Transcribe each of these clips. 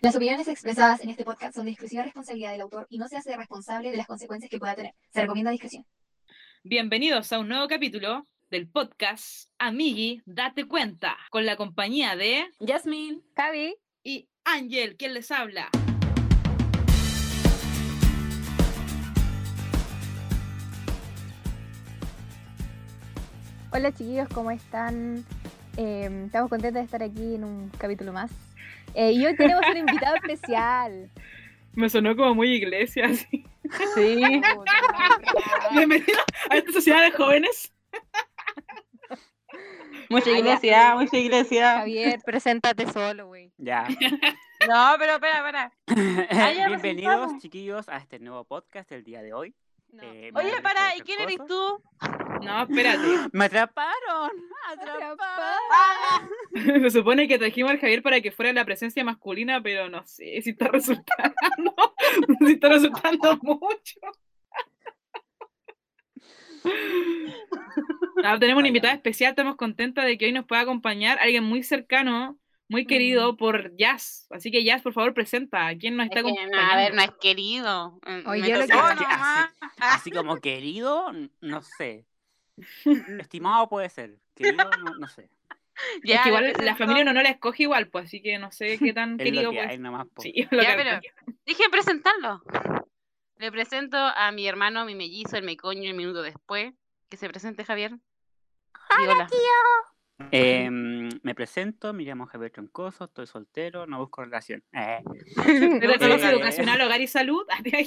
Las opiniones expresadas en este podcast son de exclusiva responsabilidad del autor y no se hace responsable de las consecuencias que pueda tener. Se recomienda discreción. Bienvenidos a un nuevo capítulo del podcast Amigui, date cuenta, con la compañía de Jasmine, Javi. y Ángel, quien les habla. Hola chiquillos, ¿cómo están? Eh, estamos contentos de estar aquí en un capítulo más. Eh, y hoy tenemos un invitado especial. Me sonó como muy iglesia, así. Sí. Bienvenido a esta sociedad de jóvenes. mucha iglesia, mucha iglesia. Javier, preséntate solo, güey. Ya. No, pero espera, espera. Bienvenidos, chiquillos, a este nuevo podcast del día de hoy. No. Eh, Oye, para, ¿y quién eres tú? No, espérate. ¡Me atraparon! ¡Atraparon! Se supone que trajimos al Javier para que fuera la presencia masculina, pero no sé si está resultando. si está resultando mucho. No, tenemos una invitada especial, estamos contentas de que hoy nos pueda acompañar alguien muy cercano, muy querido por Jazz. Así que Jazz, por favor, presenta a quién nos está Es que, acompañando. a ver, no es querido. Eh, Oye, lo que- Así, así como querido, no sé. Estimado puede ser. Querido, no, no sé. Es Ya, que igual la familia no, no la escoge igual, pues así que no sé qué tan Es querido lo que puede hay ser. nomás. Sí, es lo Ya, que pero dije presentarlo. Le presento a mi hermano, mi mellizo, el mecoño, el minuto después. Que se presente, Javier. Hola. Em, me presento, me llamo Javier Troncoso, estoy soltero, no busco relación. Eh, Pero Eh, servicio eh, educacional, hogar y salud. Ah, ¿te?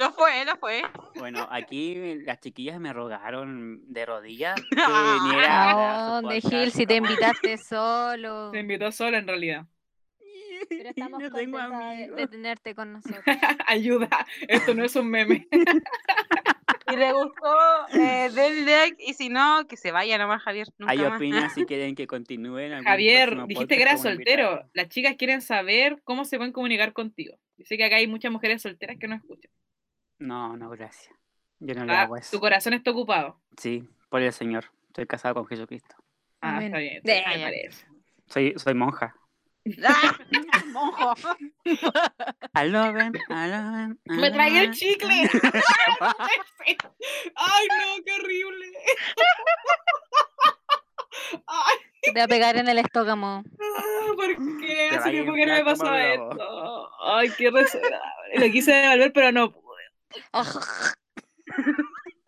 Lo fue, lo fue. Bueno, aquí las chiquillas me rogaron de rodillas que Ah, viniera a ¿A su dónde, podcast, Gil? Si te invitaste solo. Se invitó sola en realidad. Pero estamos No tengo de, de tenerte con nosotros. Ayuda, esto no es un meme. Y le gustó, eh, like. Y si no, que se vaya nomás, Javier. Nunca Hay opinas si quieren que continúen. Javier, dijiste que eras soltero. invitado. Las chicas quieren saber cómo se pueden comunicar contigo. Yo sé que acá hay muchas mujeres solteras que no escuchan. No, no, gracias. Yo no le Ah, hago eso. tu corazón está ocupado. Sí, por el Señor. Estoy casado con Jesucristo. Ah, Amén. está bien. Me parece. Soy, soy monja. ¡Ah! Monjo. Aloben, aloben. ¡Me tragué el chicle! ¡Ay, no, qué horrible! ¡Ay, Te va a pegar en el estómago. ¿por qué? Que no me globo. esto. ¡Ay, qué desagradable! Lo quise devolver, pero no pude.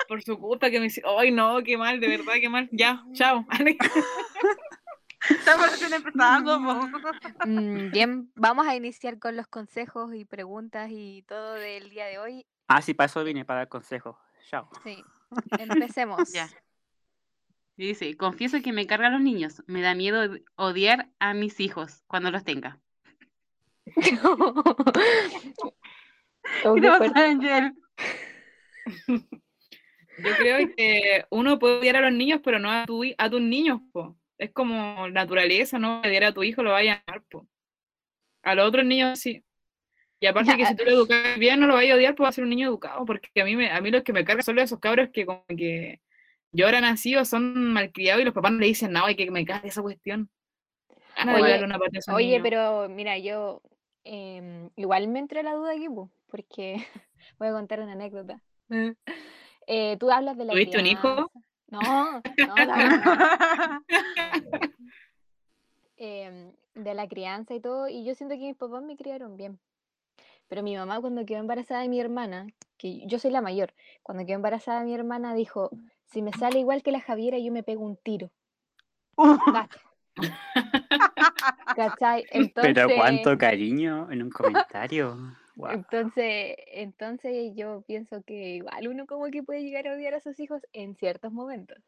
Por su culpa que me hicieron. ¡Ay, no! ¡Qué mal! De verdad, qué mal. Ya, chao. Estamos recién empezando. po. Mm, Bien, vamos a iniciar con los consejos y preguntas y todo del día de hoy. Ah, sí, para eso vine, para dar consejos. Chao. Sí, empecemos. Ya. Dice, confieso que me cargan los niños. Me da miedo od- odiar a mis hijos cuando los tenga. ¿Qué te pasa, Angel? Yo creo que uno puede odiar a los niños, pero no a, tu, a tus niños, po. Es como naturaleza, ¿no? Odiar a tu hijo lo vaya a amar, po. A los otros niños sí. Y aparte que si tú lo educas bien, no lo vayas a odiar, pues va a ser un niño educado, porque a mí, me, a mí los que me cargan son esos cabros que como que lloran así o son malcriados y los papás no le dicen nada y que me cae esa cuestión. Ganas de Oye, una esos Oye, pero mira, yo em, igual me entró la duda aquí, po, porque voy a contar una anécdota. Eh, tú hablas de la ¿Tuviste un hijo? No, no, la- em, de la crianza y todo, y yo siento que mis papás me criaron bien. Pero mi mamá cuando quedó embarazada de mi hermana, que yo soy la mayor, cuando quedó embarazada de mi hermana dijo, si me sale igual que la Javiera, yo me pego un tiro. Basta. ¿Cachai? Entonces, Pero cuánto cariño en un comentario. Guau. entonces, entonces yo pienso que igual uno como que puede llegar a odiar a sus hijos en ciertos momentos.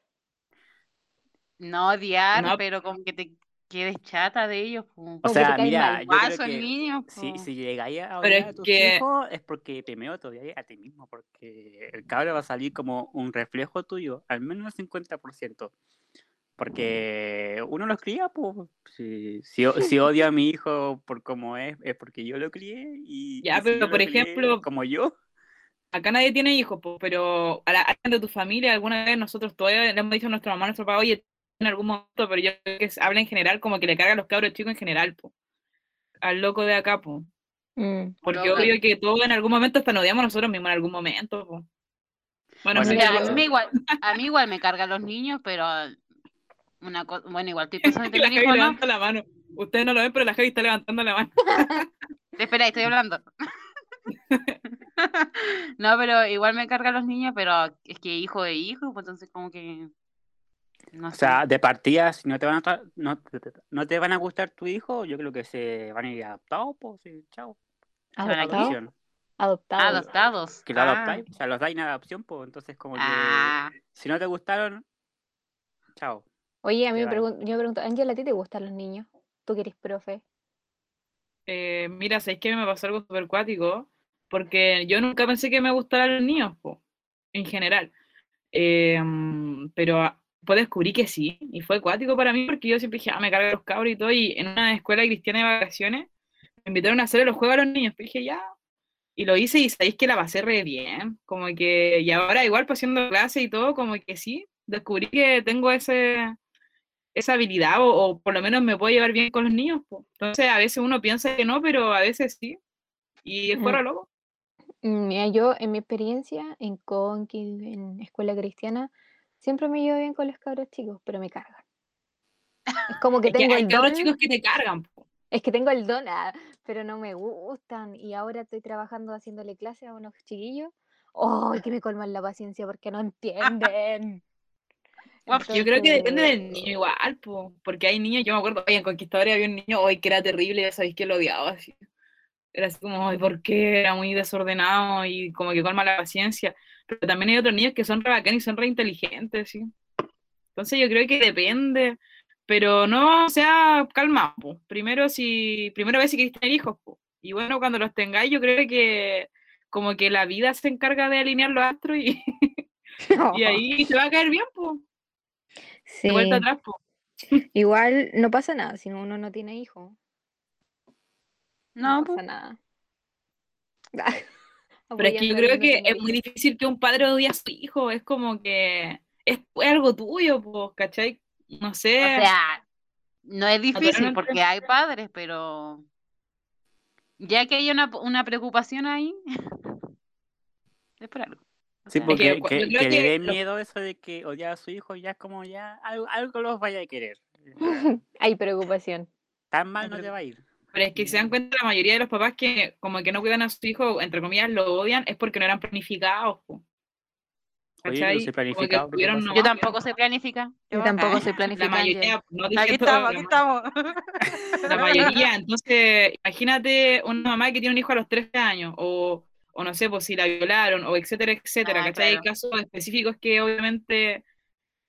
No odiar, No. pero como que te quedes chata de ellos. O sea, mira, mal. yo creo que niño. si, si llegáis a Pero odiar es a tus que- hijos es porque primero te odiáis a ti mismo, porque el cabro va a salir como un reflejo tuyo, al menos el 50%. Porque uno los cría, pues. Si, si, si odio a mi hijo por cómo es, es porque yo lo crié. Y, Ya, y pero por ejemplo- Como yo. Acá nadie tiene hijos, po, pero a la alguien de tu familia, alguna vez nosotros todavía le hemos dicho a nuestra mamá, a nuestro papá, oye, en algún momento, pero yo creo que habla en general, como que le carga a los cabros chicos en general, po. al loco de acá, po. Mm. Porque obvio que todos en algún momento hasta nos odiamos nosotros mismos en algún momento, po. Bueno, Bueno, sí, a, mí me igual, a mí igual me cargan los niños, pero una bueno, igual estoy pensando en la tener Javi hijos, ¿no? la mano. Ustedes no lo ven, pero la Javi está levantando la mano. Espera, estoy hablando. no, pero igual me cargan los niños, pero es que hijo de hijo, pues entonces como que no O sé. sea, de partida, si no te van a tra- no, no te van a gustar tu hijo, yo creo que se van a ir adaptados, pues sí, chao. van a ¿Adoptado? Adopción. Adoptado. adoptados. Que lo Ah. adoptáis, o sea, los dais en adopción, pues entonces como que Ah, si no te gustaron, chao. Oye, a mí me, pregun- yo me pregunto, Ángela, ¿a ti te gustan los niños? Tú que eres profe. Eh, mira, ¿sabes qué? Me pasó algo súper cuático, porque yo nunca pensé que me gustaran los niños, po, en general. Eh, mm, pero ah, pues descubrí que sí, y fue cuático para mí, porque yo siempre dije, ah, me cargan los cabros y todo, y en una escuela cristiana de vacaciones me invitaron a hacer los juegos a los niños, pues dije, ya, y lo hice y sabéis que la pasé re bien, como que, y ahora igual pues haciendo clase y todo, como que sí, descubrí que tengo ese, esa habilidad, o, o por lo menos me puedo llevar bien con los niños, entonces a veces uno piensa que no, pero a veces sí, y es Mm. fuera loco. Mm, Mira, yo en mi experiencia en Conqui, en escuela cristiana, siempre me llevo bien con los cabros chicos, pero me cargan. Es como que tengo el don, chicos que te cargan, po. es que tengo el don, ah, pero no me gustan. Y ahora estoy trabajando haciéndole clase a unos chiquillos. ¡Oh, que me colman la paciencia porque no entienden! Uf, Yo creo que depende del niño igual, po, porque hay niños, yo me acuerdo, oye, en Conquistadores había un niño hoy que era terrible, ya sabéis que lo odiaba así. Era así como, ay, ¿por qué? Era muy desordenado y como que colma la paciencia. Pero también hay otros niños que son re bacanes y son re inteligentes, ¿sí? Entonces yo creo que depende, pero no sea calma, po. Primero si, primero ve si queréis tener hijos, po. Y bueno, cuando los tengáis, yo creo que como que la vida se encarga de alinear los astros y, y ahí se va a caer bien, po. Sí, De vuelta atrás, po. igual no pasa nada si uno no tiene hijos. No, No pues, pasa nada. Pero es que yo creo que es muy difícil que un padre odie a su hijo, es como que es, es algo tuyo, pues, ¿cachai? No sé. o sea, no es difícil porque hay padres, pero ya que hay una, una preocupación ahí, es por algo. Sí, porque que, creo que le que dé miedo eso de que odiar a su hijo ya es como ya algo, algo los vaya a querer. Hay preocupación. Tan mal no te va a ir. Pero es que se dan cuenta la mayoría de los papás que como que no cuidan a su hijo, entre comillas, lo odian, es porque no eran planificados. Oye, Como que planificado, nomás yo que- tampoco sé planificar. Yo tampoco soy La planificante. mayoría, no Aquí estamos, la aquí estamos. La mayoría, entonces, imagínate una mamá que tiene un hijo a los 13 años, o, o no sé, pues si la violaron, o etcétera, etcétera, Ah, ¿cachai? claro. Hay casos específicos que obviamente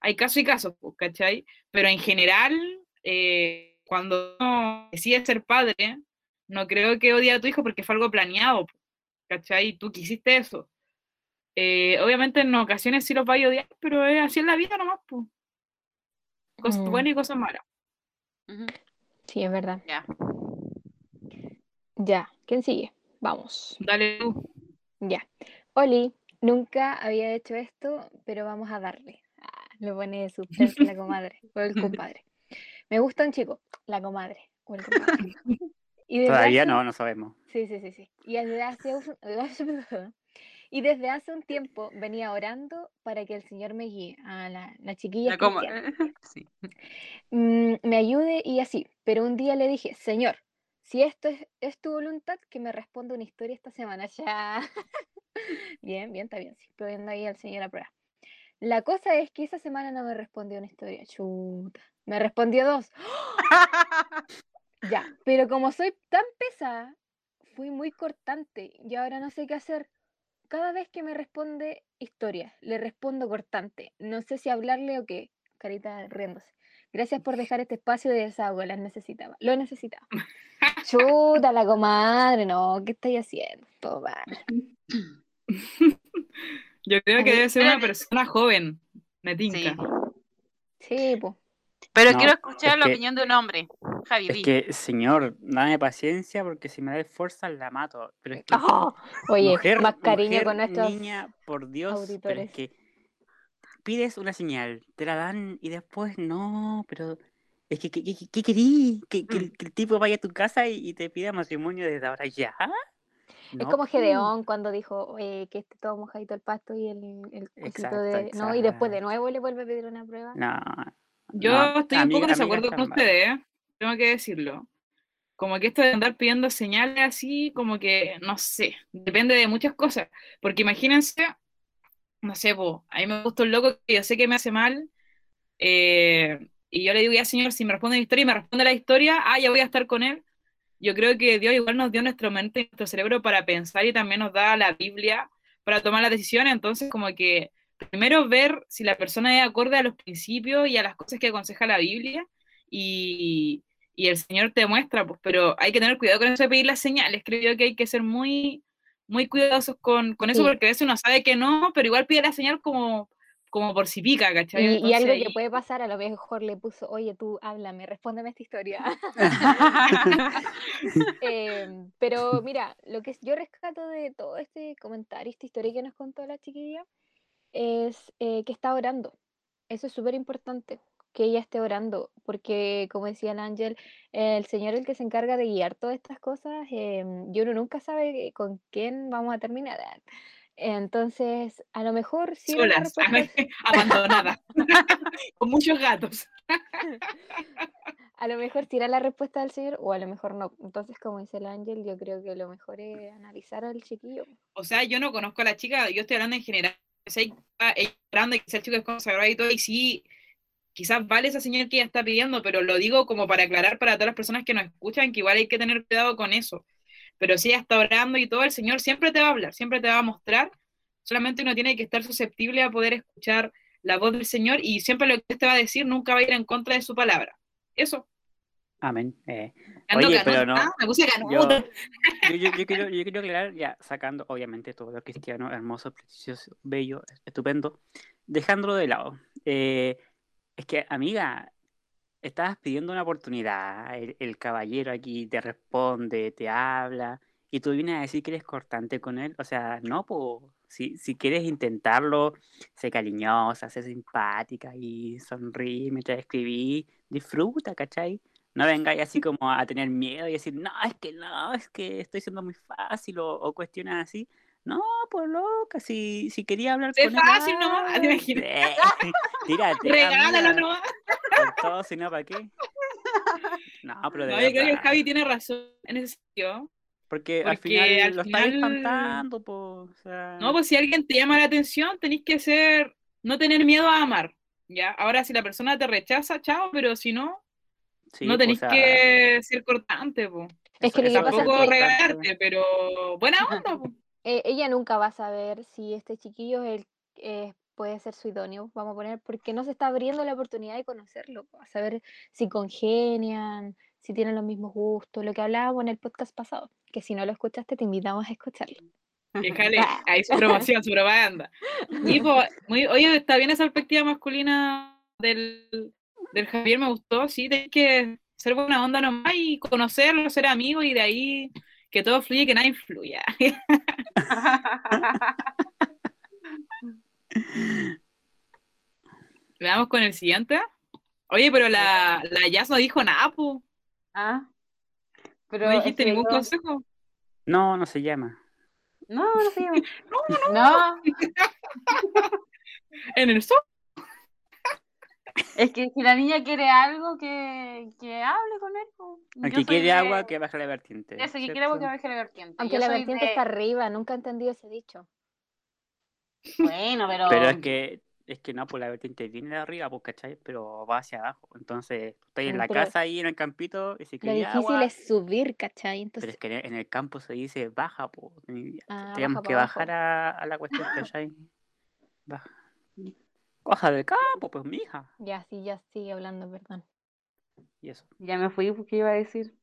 hay casos y casos, pues, ¿cachai? Pero en general, eh, cuando uno decide ser padre, no creo que odie a tu hijo porque fue algo planeado, ¿cachai? Tú quisiste eso. Eh, obviamente en ocasiones sí los vais a odiar, pero es así en la vida nomás, pues. Cosas Mm. buenas y cosas malas. Sí, es verdad. Ya. Ya, ¿quién sigue? Vamos. Dale tú. Ya. Oli, nunca había hecho esto, pero vamos a darle. Ah, le pone suspense la comadre o el compadre. Me gusta un chico, la comadre o el compadre. Y Todavía hace- no, no sabemos. Sí, sí, sí, sí. Y desde hace un, y desde hace un tiempo venía orando para que el Señor me guíe a la, la chiquilla como- cristiana. sí. mm, me ayude y así. Pero un día le dije, Señor, si esto es, tu voluntad, que me responda una historia esta semana. Ya. bien, bien, está bien. Sí, poniendo ahí al Señor a prueba. La cosa es que esa semana no me respondió una historia. Chuta. Me respondió dos. Ya, pero como soy tan pesada, fui muy cortante y ahora no sé qué hacer. Cada vez que me responde historia, le respondo cortante. No sé si hablarle o qué. Carita riéndose. Gracias por dejar este espacio de desahogo, las necesitaba. Lo necesitaba. Chuta la comadre, no, ¿qué estáis haciendo? Yo creo que debe ser una persona joven, me Sí. tinca. Sí, pues. Pero No, quiero escuchar es la que- opinión de un hombre. Javi, Es que, señor, dame paciencia porque si me da fuerza la mato. Pero es que, Oye, mujer, más cariño mujer, con nuestros. niña, por Dios, pero auditores. es que pides una señal, te la dan y después no, pero Es que, ¿qué, qué, qué querí? ¿Que, que Mm. el, que el tipo vaya a tu casa y, y te pida matrimonio desde ahora ya? Es No, como po. Gedeón cuando dijo eh, que esté todo mojadito el pasto y el, el Exacto, de. No, y después de nuevo le vuelve a pedir una prueba. No. Yo no, estoy un poco en desacuerdo con ustedes, ¿eh? tengo que decirlo. Como que esto de andar pidiendo señales así, como que, no sé, depende de muchas cosas. Porque imagínense, no sé, po, a mí me gusta un loco que yo sé que me hace mal, eh, y yo le digo, ya señor, si me responde la historia y me responde la historia, ah, ya voy a estar con él. Yo creo que Dios igual nos dio nuestra mente y nuestro cerebro para pensar y también nos da la Biblia para tomar las decisiones. Entonces, como que primero ver si la persona es acorde a los principios y a las cosas que aconseja la Biblia y, y el Señor te muestra, pues, pero hay que tener cuidado con eso de pedir las señales. Creo que hay que ser muy, muy cuidadosos con, con eso Sí. porque a veces uno sabe que no, pero igual pide la señal como, como por si pica, ¿cachai? Y, algo que puede pasar, a lo mejor le puso, oye, tú háblame, respóndeme esta historia. Em, pero mira, lo que yo rescato de todo este comentario, esta historia que nos contó la chiquilla, es eh, que está orando. Eso es súper importante, que ella esté orando, porque como decía el ángel, el Señor es el que se encarga de guiar todas estas cosas em, y uno nunca sabe con quién vamos a terminar. ah. Entonces, a lo mejor sí solas, abandonadas, con muchos gatos. A lo mejor era la respuesta del señor o a lo mejor no. Entonces, como dice el ángel, yo creo que lo mejor es analizar al chiquillo. O sea, yo no conozco a la chica, yo estoy hablando en general. Sea, ella está hablando de que el chico es consagrado y todo, y sí, quizás vale esa señal que ella está pidiendo, pero lo digo como para aclarar para todas las personas que nos escuchan que igual hay que tener cuidado con eso. Pero si ella está orando y todo, el Señor siempre te va a hablar, siempre te va a mostrar. Solamente uno tiene que estar susceptible a poder escuchar la voz del Señor y siempre lo que te va a decir nunca va a ir en contra de su palabra. Eso. Amén. Eh, Oye, pero no, me puse yo, yo, yo, yo quiero, yo quiero aclarar, ya sacando obviamente todo lo cristiano, hermoso, precioso, bello, estupendo, dejándolo de lado. Eh, es que, amiga, estabas pidiendo una oportunidad, el, caballero aquí te responde, te habla, y tú vienes a decir que eres cortante con él. O sea, no, pues, si, si quieres intentarlo, sé cariñosa, sé simpática y sonríe mientras escribí, disfruta, ¿cachai? No vengáis así como a tener miedo y decir, no, es que no, es que estoy siendo muy fácil o, o así. No, pues loca, si, si quería hablar Es con él, fácil ah, ¿te imaginas? eh, tírate, Regálalo amiga, con todo, si no, ¿para qué? No, pero de No, yo creo que verdad. Javi tiene razón en ese sentido. Porque, al final al lo estáis final- espantando, pues. O sea, No, pues si alguien te llama la atención, tenéis que ser, no tener miedo a amar, ¿ya? Ahora, si la persona te rechaza, chao, pero si no, sí, no o sea, que ser cortante, po. Es que Tampoco regalarte, pero buena onda, po. Eh, ella nunca va a saber si este chiquillo es el, eh, puede ser su idóneo, vamos a poner, porque no se está abriendo la oportunidad de conocerlo, a saber si congenian, si tienen los mismos gustos, lo que hablábamos en el podcast pasado, que si no lo escuchaste te invitamos a escucharlo. Déjale, ahí su promoción, su propaganda. Y, muy, oye, está bien esa perspectiva masculina del, del Javier, me gustó, sí, tenés que ser buena onda nomás y conocerlo, ser amigos y de ahí que todo fluya y que nada influya. Veamos con el siguiente. Oye, pero la, la Jazz no dijo nada, po. Ah, pero No dijiste ningún yo- consejo. No, no se llama. No, no sé. No, En el sol. Es que si la niña quiere algo, que, que hable con él. po. El Yo que soy quiere de- agua, que baje la vertiente. Ese que quiere agua, que baje la vertiente. Aunque Yo la vertiente de- está arriba, nunca he entendido ese dicho. Bueno, pero... Pero es que, es que no, pues la vertiente viene de arriba, pues, ¿cachai? Pero va hacia abajo. Entonces, tú estás en la pero casa ahí en el campito y si Lo difícil agua, es subir, ¿cachai? Pero Entonces, es que en el campo se dice baja, pues. Ah, Tenemos baja que bajar a, a la cuestión, ¿cachai? Baja. Coja del campo, pues, mija. ya sí, ya sigue hablando, perdón. Y eso. Ya me fui porque iba a decir.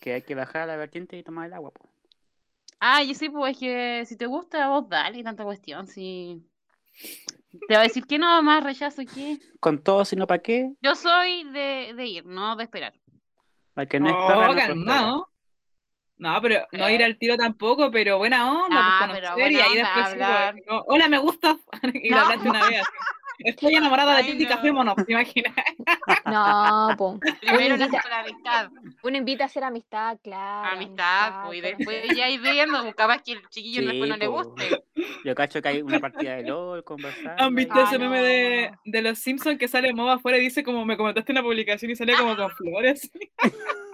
Que hay que bajar a la vertiente y tomar el agua, pues. Ah, yo sí, pues es que si te gusta, vos dale, tanta cuestión. Si... Te va a decir que no, más rechazo que. Con todo, sino para qué. Yo soy de, de ir, no de esperar. Para que no perra, no calmado. No, pero no ir al tiro tampoco, pero buena onda, Ah, pues pero conocer y buena ahí onda, después pues, hablar. hola, me gusta, y lo hablaste una vez así. Estoy enamorada de ti, no. casémonos, ¿te imaginas? No. Uno Primero invita, nace la amistad. uno invita a hacer amistad, claro. Amistad, pues, y después ya ir viendo, pues, capaz que el chiquillo Sí, después no le guste. Yo cacho que hay una partida de LOL, conversando. ¿Han visto Ah, ese meme de, no. de los Simpsons que sale Moba afuera y dice como me comentaste en la publicación y sale como con flores?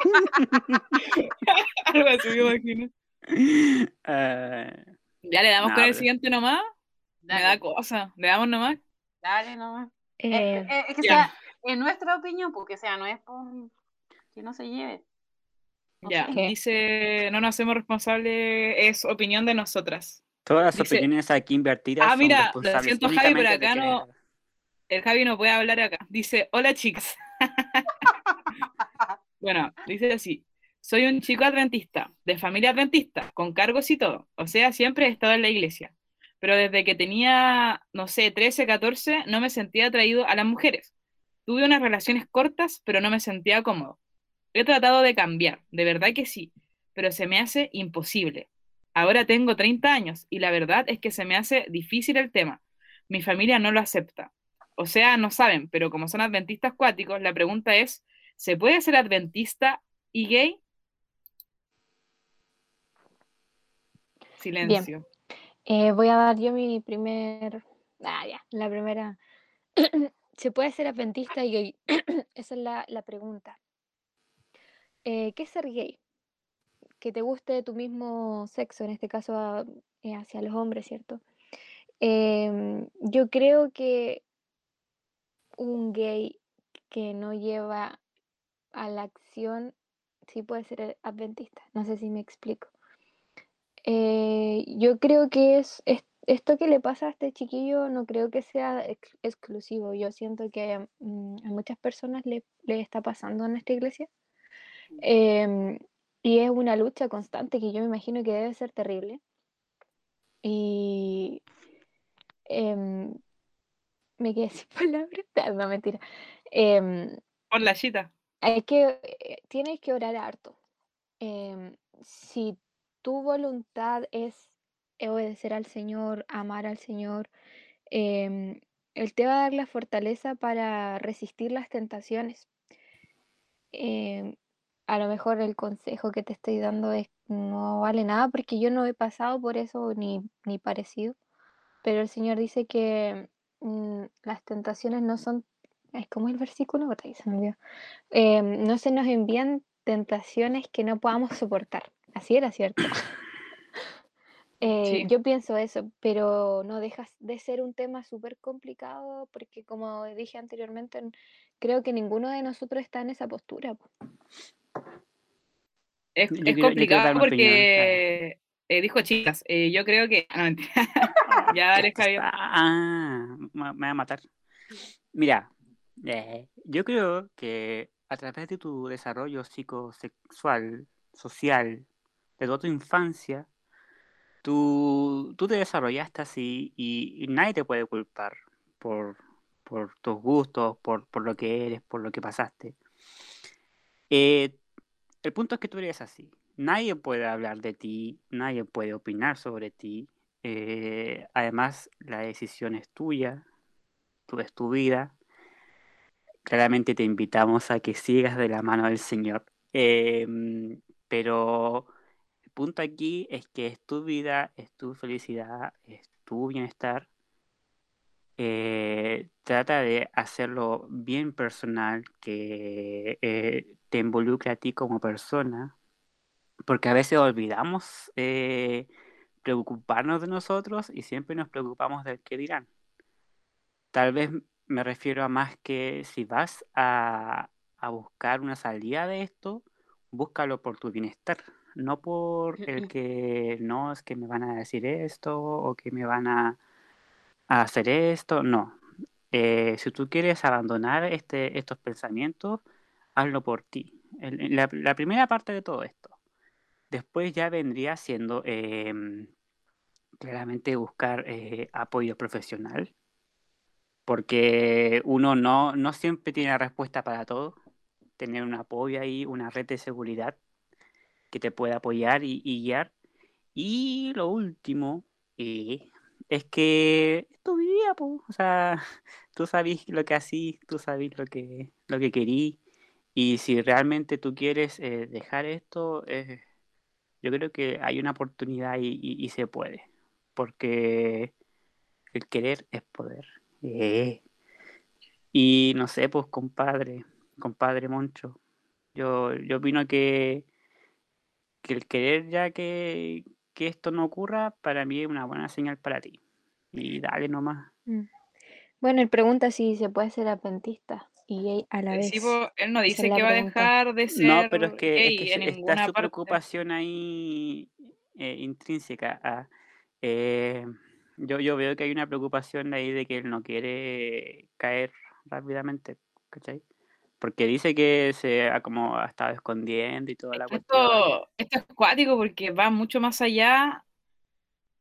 Algo así, me imagino. Ah, Ya le damos No, con el siguiente nomás. Me da cosa. Le damos nomás. Dale nomás. Eh, Eh, eh, es que sea, en nuestra opinión, porque sea, no es por que no se lleve. No Ya, dice, no nos hacemos responsables, es opinión de nosotras. Todas las Dice- opiniones aquí invertidas Ah, son mira, lo siento, Javi, pero acá no- El Javi no puede hablar acá. Dice, hola chicas. bueno, dice así. Soy un chico adventista, de familia adventista, con cargos y todo. O sea, siempre he estado en la iglesia. Pero desde que tenía, no sé, 13, 14, no me sentía atraído a las mujeres. Tuve unas relaciones cortas, pero no me sentía cómodo. He tratado de cambiar, de verdad que sí, pero se me hace imposible. Ahora tengo 30 años y la verdad es que se me hace difícil el tema. Mi familia no lo acepta. O sea, no saben, pero como son adventistas cuáticos, la pregunta es, ¿se puede ser adventista y gay? Silencio. Eh, voy a dar yo mi primer. Ah, ya, la primera. ¿Se puede ser adventista y gay? Esa es la, la pregunta. Eh, ¿Qué es ser gay? Que te guste tu mismo sexo, en este caso a- eh, hacia los hombres, ¿cierto? Em, yo creo que un gay que no lleva a la acción sí puede ser adventista. No sé si me explico. Eh, yo creo que es, es- esto que le pasa a este chiquillo, no creo que sea ex- exclusivo. Yo siento que mm, a muchas personas le, le está pasando en esta iglesia. Em, y es una lucha constante que yo me imagino que debe ser terrible. Y em, me quedé sin palabras. Ah, No, mentira. Em, Por la chita. hay que, eh, tienes que orar harto. Si tu voluntad es obedecer al Señor, amar al Señor, em, Él te va a dar la fortaleza para resistir las tentaciones. Em, a lo mejor el consejo que te estoy dando es, no vale nada porque yo no he pasado por eso ni, ni parecido, pero el Señor dice que mm, las tentaciones no son, es como el versículo. Em, no se nos envían tentaciones que no podamos soportar. Así era, ¿cierto? Eh, Sí. Yo pienso eso, pero no deja de ser un tema súper complicado porque como dije anteriormente, creo que ninguno de nosotros está en esa postura. po. Es, quiero- complicado opinión, porque eh, dijo chicas, eh, yo creo que... No, mentira. ya, dale, Javier. Ah, me me va a matar. Mira, eh, yo creo que a través de tu desarrollo psicosexual, social, de toda tu infancia, tú, tú te desarrollaste así y, y nadie te puede culpar por, por tus gustos, por, por lo que eres, por lo que pasaste. Eh, el punto es que tú eres así. Nadie puede hablar de ti, nadie puede opinar sobre ti. Eh, además, la decisión es tuya, tú es tu vida. Claramente te invitamos a que sigas de la mano del Señor. Em, pero punto aquí es que es tu vida, es tu felicidad, es tu bienestar. Eh, trata de hacerlo bien personal, que eh, te involucre a ti como persona, porque a veces olvidamos eh, preocuparnos de nosotros y siempre nos preocupamos del que dirán. Tal vez me refiero a más que si vas a, a buscar una salida de esto, búscalo por tu bienestar, no por el que no es que me van a decir esto o que me van a, a hacer esto, no. Eh, si tú quieres abandonar este, estos pensamientos, hazlo por ti. El- la, la primera parte de todo esto. Después ya vendría siendo em, claramente buscar eh, apoyo profesional, porque uno no, no siempre tiene la respuesta para todo. Tener un apoyo ahí, una red de seguridad que te pueda apoyar y, y guiar. Y lo último, eh, es que tu vida, po. o sea, tú sabes lo que hacís, tú sabes lo que, lo que querís, y si realmente tú quieres eh, dejar esto, eh, yo creo que hay una oportunidad y, y- y se puede, porque el querer es poder. Eh. Y no sé, pues compadre, compadre Moncho, yo, yo opino que, que el querer ya que, que esto no ocurra, para mí es una buena señal para ti. Y dale nomás. Mm. Bueno, él pregunta si se puede ser adventista y a la Eh, vez. sí, él no dice es que va a dejar de ser No, pero es que, es gay que en se- está su parte. preocupación ahí eh, intrínseca. a- eh, yo, yo veo que hay una preocupación ahí de que él no quiere caer rápidamente, ¿cachai? Porque dice que se ha como ha estado escondiendo y toda la cuestión. Esto, esto es cuático porque va mucho más allá,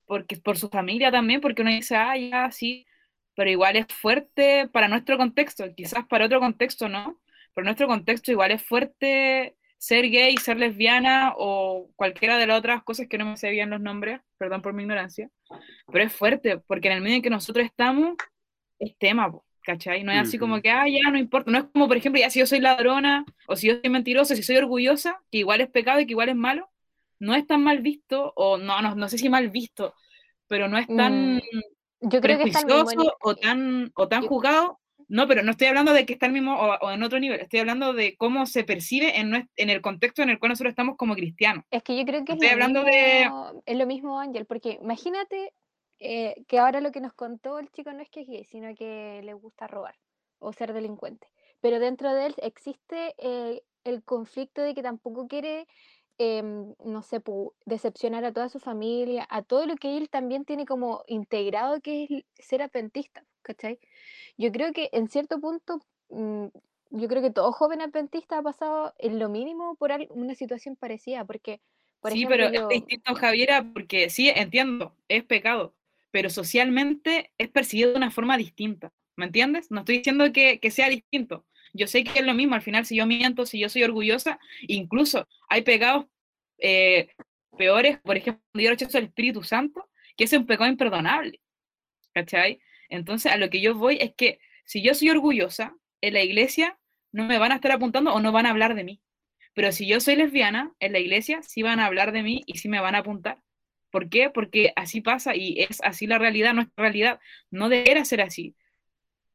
porque por su familia también, porque uno dice, ah, ya, sí, pero igual es fuerte para nuestro contexto, quizás para otro contexto no, pero nuestro contexto igual es fuerte ser gay, ser lesbiana o cualquiera de las otras cosas que no me sé bien los nombres, perdón por mi ignorancia, pero es fuerte, porque en el medio en que nosotros estamos, es tema, po, ¿cachai? No es así como que, ah, ya, no importa, no es como, por ejemplo, ya si yo soy ladrona, o si yo soy mentirosa, si soy orgullosa, que igual es pecado y que igual es malo, no es tan mal visto, o no, no, no sé si mal visto, pero no es tan Mm, Yo creo que o tan, o tan yo- juzgado. No, pero no estoy hablando de que está al mismo o, o en otro nivel, estoy hablando de cómo se percibe en, nues- en el contexto en el cual nosotros estamos como cristianos. Es que yo creo que es Estoy lo, hablando mismo, de- es lo mismo, Ángel, porque imagínate eh, que ahora lo que nos contó el chico no es que es gay, sino que le gusta robar o ser delincuente. Pero dentro de él existe eh, el conflicto de que tampoco quiere, em, no sé, decepcionar a toda su familia, a todo lo que él también tiene como integrado, que es ser adventista, ¿cachai? Yo creo que en cierto punto, mm, yo creo que todo joven adventista ha pasado en lo mínimo por una situación parecida, porque, por sí, ejemplo, pero yo, es distinto, Javiera, porque sí, entiendo, es pecado, pero socialmente es percibido de una forma distinta, ¿me entiendes? No estoy diciendo que, que sea distinto. Yo sé que es lo mismo, al final, si yo miento, si yo soy orgullosa, incluso hay pecados eh, peores, por ejemplo, cuando yo rechazo al Espíritu Santo, que es un pecado imperdonable, ¿cachai? Entonces, a lo que yo voy es que si yo soy orgullosa, en la iglesia no me van a estar apuntando o no van a hablar de mí. Pero si yo soy lesbiana, en la iglesia sí van a hablar de mí y sí me van a apuntar. ¿Por qué? Porque así pasa y es así la realidad, nuestra realidad. No debería ser así.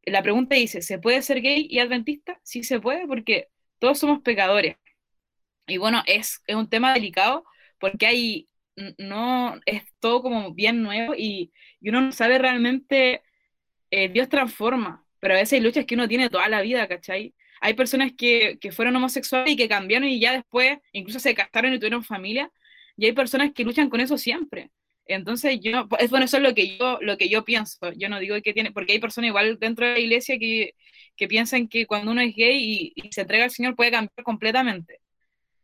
La pregunta dice, ¿se puede ser gay y adventista? Sí se puede porque todos somos pecadores. Y bueno, es, un tema delicado porque hay, no, es todo como bien nuevo y, y uno no sabe realmente, eh, Dios transforma, pero a veces hay luchas que uno tiene toda la vida, ¿cachai? Hay personas que, que fueron homosexuales y que cambiaron y ya después incluso se casaron y tuvieron familia, y hay personas que luchan con eso siempre. Entonces yo, es bueno, eso es lo que yo, lo que yo pienso. Yo no digo que tiene, porque hay personas igual dentro de la iglesia que, que piensan que cuando uno es gay y, y se entrega al Señor puede cambiar completamente.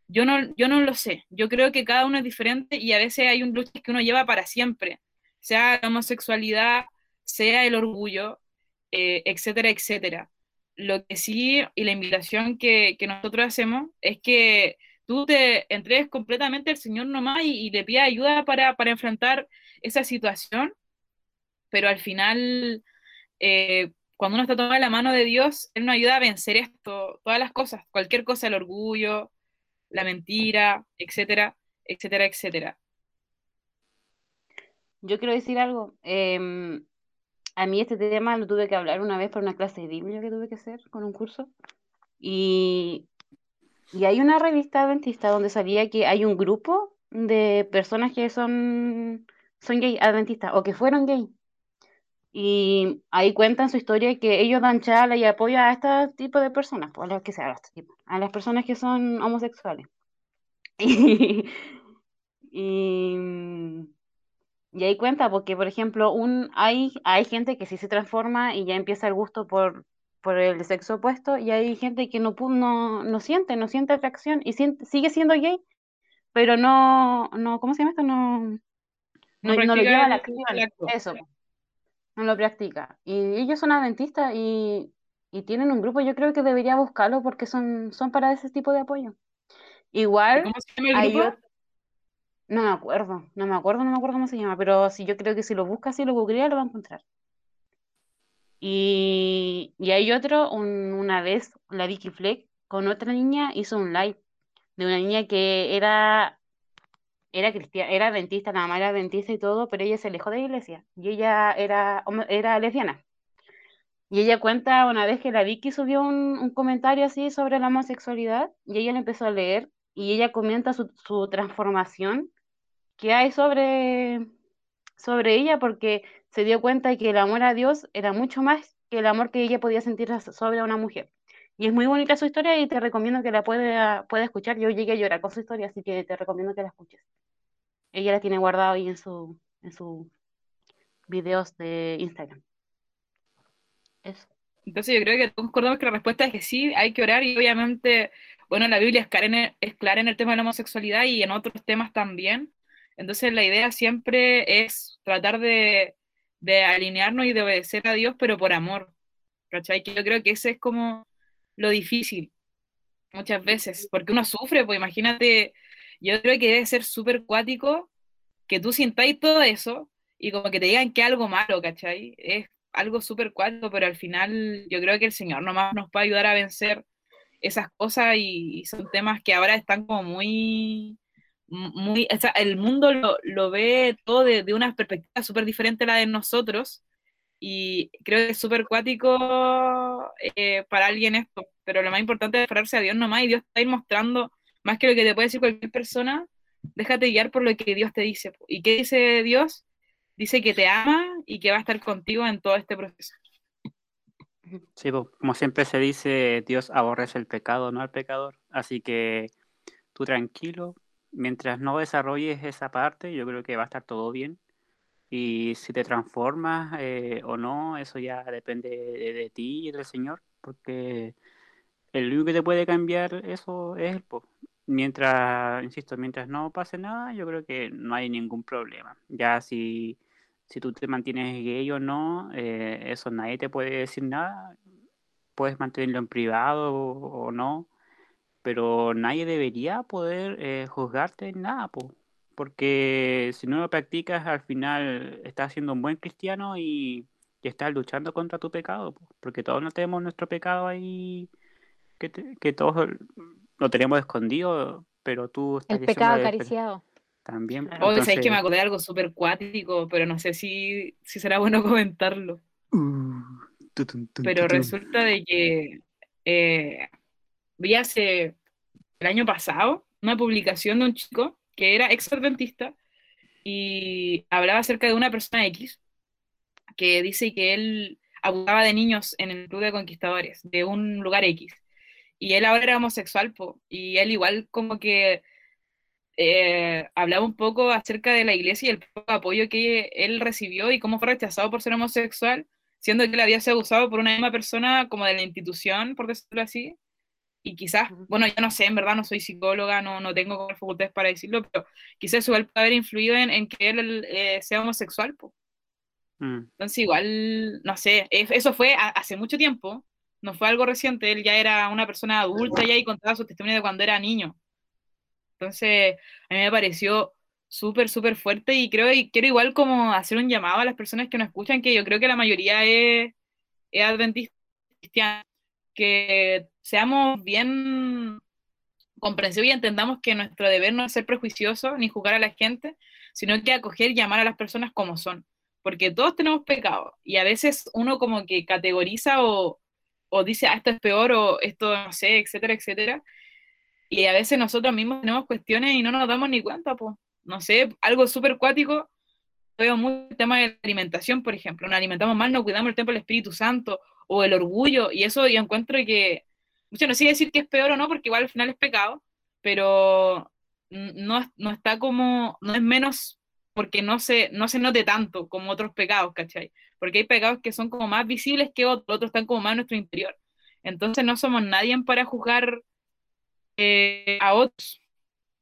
Yo no, yo no lo sé. Yo creo que cada uno es diferente y a veces hay un luchas que uno lleva para siempre, sea la homosexualidad, sea el orgullo, eh, etcétera, etcétera. Lo que sí, y la invitación que, que nosotros hacemos es que tú te entregues completamente al Señor nomás y, le pidas ayuda para, para enfrentar esa situación, pero al final, eh, cuando uno está tomando la mano de Dios, Él nos ayuda a vencer esto, todas las cosas, cualquier cosa, el orgullo, la mentira, etcétera, etcétera, etcétera. Yo quiero decir algo. em, a mí este tema lo tuve que hablar una vez por una clase de Biblia que tuve que hacer con un curso. Y, y hay una revista adventista donde sabía que hay un grupo de personas que son, son gay adventistas o que fueron gay. Y ahí cuentan su historia que ellos dan charla y apoyo a este tipo de personas, pues, a las que sea, a este a las personas que son homosexuales. Y, y, y ahí cuenta, porque por ejemplo, un, hay, hay gente que sí se transforma y ya empieza el gusto por, por el sexo opuesto, y hay gente que no, no, no siente, no siente atracción y siente- sigue siendo gay, pero no, no, ¿cómo se llama esto? No, no, no lo lleva a la acción, eso, no lo practica. Y ellos son adventistas y, y tienen un grupo, yo creo que debería buscarlo porque son, son para ese tipo de apoyo. ¿Y Igual ¿Cómo se llama el grupo? No me acuerdo, no me acuerdo, no me acuerdo cómo se llama, pero si yo creo que si lo buscas y lo googleas lo va a encontrar. Y, y hay otro, un- una vez, la Vicky Fleck, con otra niña, hizo un live de una niña que era, era cristiana, era adventista, la mamá era adventista y todo, pero ella se alejó de la iglesia y ella era, era lesbiana. Y ella cuenta una vez que la Vicky subió un, un comentario así sobre la homosexualidad y ella le empezó a leer y ella comenta su, su transformación que hay sobre, sobre ella porque se dio cuenta de que el amor a Dios era mucho más que el amor que ella podía sentir sobre una mujer. Y es muy bonita su historia y te recomiendo que la pueda, pueda escuchar. Yo llegué a llorar con su historia, así que te recomiendo que la escuches. Ella la tiene guardada ahí en su, en sus videos de Instagram. Eso. Entonces yo creo que concordamos que la respuesta es que sí, hay que orar y obviamente, bueno, la Biblia es clara en el, es clara en el tema de la homosexualidad y en otros temas también. Entonces la idea siempre es tratar de, de alinearnos y de obedecer a Dios, pero por amor. ¿Cachai? Que yo creo que ese es como lo difícil muchas veces, porque uno sufre, pues imagínate, yo creo que debe ser súper cuático que tú sintáis todo eso y como que te digan que algo malo, ¿cachai? Es algo súper cuático, pero al final yo creo que el Señor nomás nos puede ayudar a vencer esas cosas y, y son temas que ahora están como muy, muy, o sea, el mundo lo, lo ve todo de, de una perspectiva súper diferente a la de nosotros y creo que es súper cuático eh, para alguien esto, pero lo más importante es esperarse a Dios nomás y Dios a ir mostrando más que lo que te puede decir cualquier persona, déjate guiar por lo que Dios te dice. ¿Y qué dice Dios? Dice que te ama y que va a estar contigo en todo este proceso. Sí, po, como siempre se dice, Dios aborrece el pecado, no al pecador. Así que tú tranquilo, mientras no desarrolles esa parte, yo creo que va a estar todo bien. Y si te transformas eh, o no, eso ya depende de, ti y del Señor, porque el único que te puede cambiar eso es Él. po. Mientras, insisto, mientras no pase nada, yo creo que no hay ningún problema. Ya si, si tú te mantienes gay o no, eh, eso nadie te puede decir nada. Puedes mantenerlo en privado o no, pero nadie debería poder eh, juzgarte en nada, po. Porque si no lo practicas, al final estás siendo un buen cristiano y, y estás luchando contra tu pecado, po. porque todos no tenemos nuestro pecado ahí, que, te- que todos lo tenemos escondido, pero tú estás El pecado de- acariciado. también. Claro. Sabéis que me entonces- acordé de algo súper cuático, pero no sé si, si será bueno comentarlo. Uh, tutun, tun, Pero tutun. resulta de que eh, vi hace el año pasado una publicación de un chico que era ex adventista y hablaba acerca de una persona X que dice que él abusaba de niños en el club de conquistadores de un lugar X y él ahora era homosexual po, y él igual como que eh, hablaba un poco acerca de la iglesia y el poco apoyo que él recibió y cómo fue rechazado por ser homosexual, siendo que él había sido abusado por una misma persona como de la institución, por decirlo así. Y quizás, bueno, yo no sé, en verdad no soy psicóloga, no, no tengo facultades para decirlo, pero quizás igual puede haber influido en, en que él eh, sea homosexual. po. Mm, Entonces igual, no sé, eso fue hace mucho tiempo, no fue algo reciente, él ya era una persona adulta ya y contaba su testimonio de cuando era niño. Entonces, a mí me pareció súper, súper fuerte y creo y quiero igual como hacer un llamado a las personas que nos escuchan, que yo creo que la mayoría es, es adventista que seamos bien comprensivos y entendamos que nuestro deber no es ser prejuiciosos ni juzgar a la gente, sino que acoger y llamar a las personas como son, porque todos tenemos pecado y a veces uno como que categoriza o, o dice, ah, esto es peor o esto no sé, etcétera, etcétera. Y a veces nosotros mismos tenemos cuestiones y no nos damos ni cuenta, pues. No sé, algo súper cuático, veo mucho el tema de la alimentación, por ejemplo. Nos alimentamos mal, no cuidamos el templo del Espíritu Santo o el orgullo, y eso yo encuentro que, mucho no sé decir que es peor o no, porque igual al final es pecado, pero no, no está como, no es menos porque no se, no se note tanto como otros pecados, ¿cachai? Porque hay pecados que son como más visibles que otros, otros están como más en nuestro interior. Entonces no somos nadie para juzgar eh, a otros,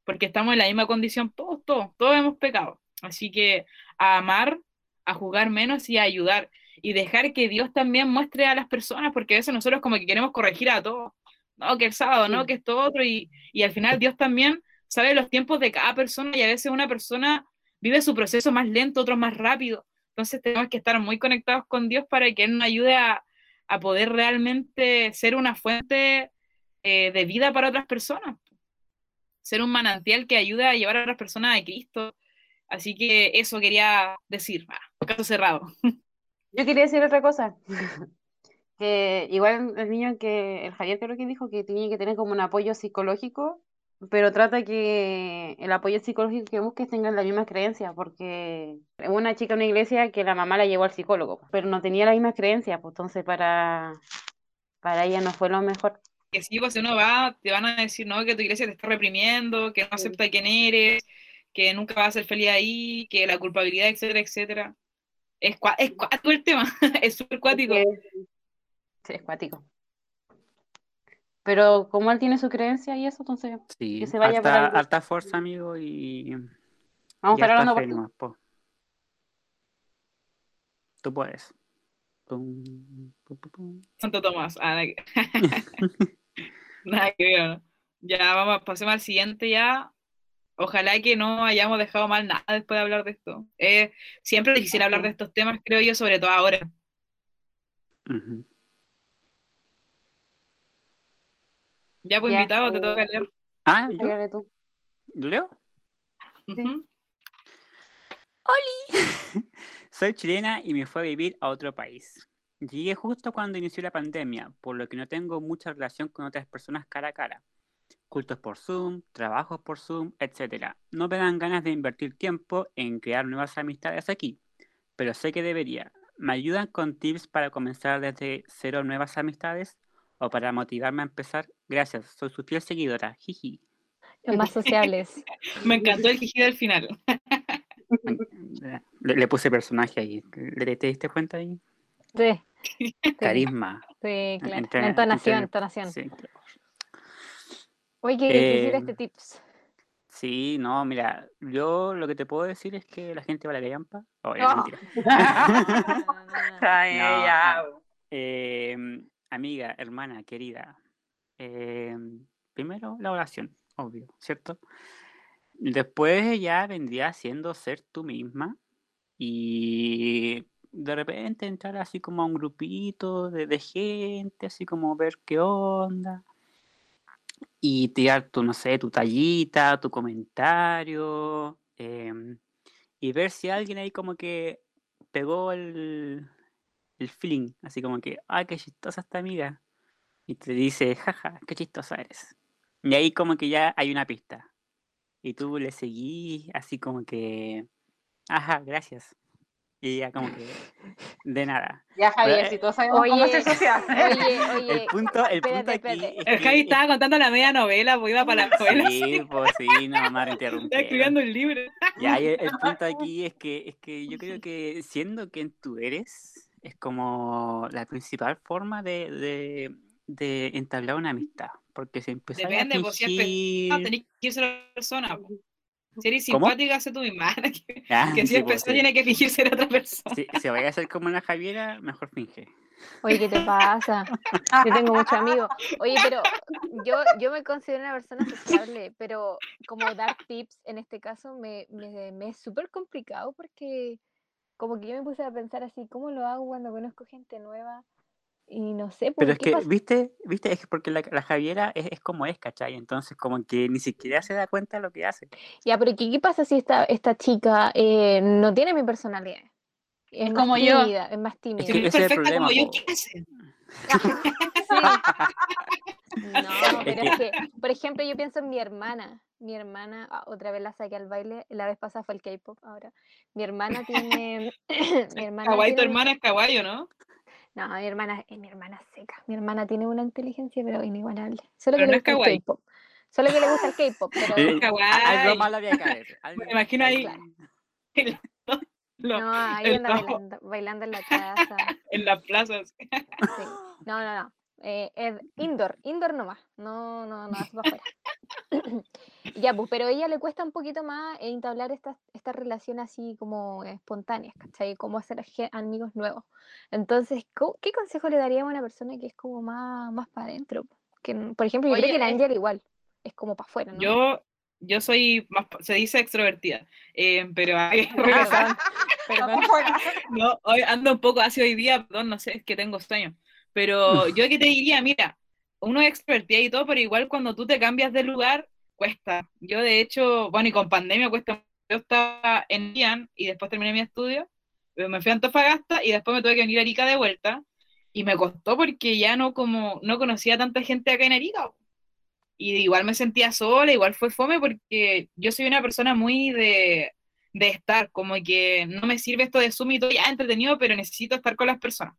porque estamos en la misma condición, todos, todos, todos hemos pecado. Así que a amar, a jugar menos y a ayudar. Y dejar que Dios también muestre a las personas, porque a veces nosotros como que queremos corregir a todos. No, que el sábado, no, que esto otro, y, y al final Dios también sabe los tiempos de cada persona y a veces una persona vive su proceso más lento, otros más rápido. Entonces tenemos que estar muy conectados con Dios para que Él nos ayude a, a poder realmente ser una fuente eh, de vida para otras personas. Ser un manantial que ayude a llevar a otras personas a Cristo. Así que eso quería decir, ah, caso cerrado. Yo quería decir otra cosa. que igual el niño que, el Javier creo que dijo que tenía que tener como un apoyo psicológico, pero trata que el apoyo psicológico que busques tenga las mismas creencias, porque una chica en una iglesia que la mamá la llevó al psicólogo, pero no tenía las mismas creencias, pues entonces para, para ella no fue lo mejor. Que si pues, uno va, te van a decir, no, que tu iglesia te está reprimiendo, que no acepta quién eres, que nunca vas a ser feliz ahí, que la culpabilidad, etcétera, etcétera. Es, cua- es cuático el tema, es súper cuático. Sí, es cuático. Pero como él tiene su creencia y eso, entonces Sí, Que se vaya para harta fuerza, amigo, y, vamos y a estar harta hablando por po. Tú puedes. Pum, pum, pum, pum. Santo Tomás. Ah, nada que, nada que ver, ¿no? Ya vamos, pasemos al siguiente ya. Ojalá que no hayamos dejado mal nada después de hablar de esto. Eh, siempre es difícil hablar de estos temas, creo yo, sobre todo ahora. Ujú. Ya, pues Ya, invitado, te eh, toca leer. Ah, ¿yo? Tú. ¿Leo? Ujú. Soy chilena y me fui a vivir a otro país. Llegué justo cuando inició la pandemia, por lo que no tengo mucha relación con otras personas cara a cara. Cultos por Zoom, trabajos por Zoom, etc. No me dan ganas de invertir tiempo en crear nuevas amistades aquí, pero sé que debería. ¿Me ayudan con tips para comenzar desde cero nuevas amistades o para motivarme a empezar? Gracias, soy su fiel seguidora. Jiji. Los más sociables. Me encantó el jiji del final. Le, le puse personaje ahí. ¿Le, ¿Te diste cuenta ahí? Sí, Carisma. sí, claro. La entonación, entonación. Sí, claro. Oye, ¿qué decir Eh, este tips? Sí, no, mira, yo lo que te puedo decir es que la gente callampa. Oh, No. mentira. Ay, No, ya. Eh, amiga, hermana, querida, eh, primero la oración, obvio, ¿cierto? Después ya vendría siendo ser tú misma y de repente entrar así como a un grupito de, gente, así como ver qué onda y tirar tu, no sé, tu tallita, tu comentario em, y ver si alguien ahí como que pegó el, el feeling, así como que, ay, qué chistosa esta amiga. Y te dice, jaja, qué chistosa eres. Y ahí como que ya hay una pista. Y tú le seguís así como que, ajá, gracias. Y ella como que, de nada. Ya, Javier, Pero, si todos sabemos cómo Oye, ser social. Oye, El oye, punto, el punto espérate, aquí espérate. es El que- Javi estaba contando la media novela, pues iba para la novela. Sí, pues sí, no me Estaba interrumpieron. escribiendo un libro. Ya, y el, el punto aquí es que, es que yo creo que siendo quien tú eres, es como la principal forma de, de, de entablar una amistad. Porque si empiezas Depende, a pues, si es pe- fingir... No, tenés que ser otra persona. po. Si eres ¿Cómo? simpática, sé tú misma. Que, Ah, que si sí, es pues, persona, sí. tiene que fingir ser otra persona. Si, si vaya a ser como la Javiera, mejor finge. oye, ¿qué te pasa? Yo tengo muchos amigos. Oye, pero yo, yo me considero una persona sociable, pero como dar tips en este caso me, me, me es súper complicado porque como que yo me puse a pensar así, ¿cómo lo hago cuando conozco gente nueva? Y no sé, Pero ¿por es qué que, pasa? ¿viste? ¿Viste? Es que porque la, la Javiera es, es como es, ¿cachai? Entonces como que ni siquiera se da cuenta de lo que hace. Ya, pero ¿qué, qué pasa si esta, esta chica eh, no tiene mi personalidad? Es, Es más como yo. tímida, es más tímida. Que es el perfecta como yo. ¿qué haces? No, pero Es que, por ejemplo, yo pienso en mi hermana. Mi hermana, ah, otra vez la saqué al baile, la vez pasada fue el K-pop, ahora. Mi hermana tiene. mi hermana Kawaii, tu tiene hermana es kawaii, ¿o ¿no? No, mi hermana, eh, mi hermana es seca. Mi hermana tiene una inteligencia, pero inigualable. Solo Pero que no le es gusta el. K-pop. Solo que le gusta el K-pop, pero. Kawaii. Algo malo había que haber. algo- Me imagino ahí- Lo- No, ahí el anda bailando, bailando en la casa. en las plazas. Sí. No, no, no. Eh, indoor, indoor nomás. No, no, no, para afuera. ya, pues, pero a ella le cuesta un poquito más eh, entablar estas esta relación así como espontáneas, ¿cachai? Como hacer amigos nuevos. Entonces, ¿co- ¿qué consejo le daría a una persona que es como más, más para adentro? Que, por ejemplo, yo creo Oye, que la eh, Angel igual, es como para afuera, ¿no? Yo, Yo soy más, se dice extrovertida, eh, pero hay. No, hoy ando un poco así hoy día, perdón, no sé, es que tengo sueño. Pero yo que te diría, mira, uno es expertía y todo, pero igual cuando tú te cambias de lugar, cuesta. Yo de hecho, bueno, y con pandemia cuesta. Yo estaba en Ian y después terminé mi estudio, pero me fui a Antofagasta y después me tuve que venir a Arica de vuelta. Y me costó porque ya no como no conocía tanta gente acá en Arica. Y igual me sentía sola, igual fue fome porque yo soy una persona muy de, de estar, como que no me sirve esto de Zoom y todo ya entretenido, pero necesito estar con las personas.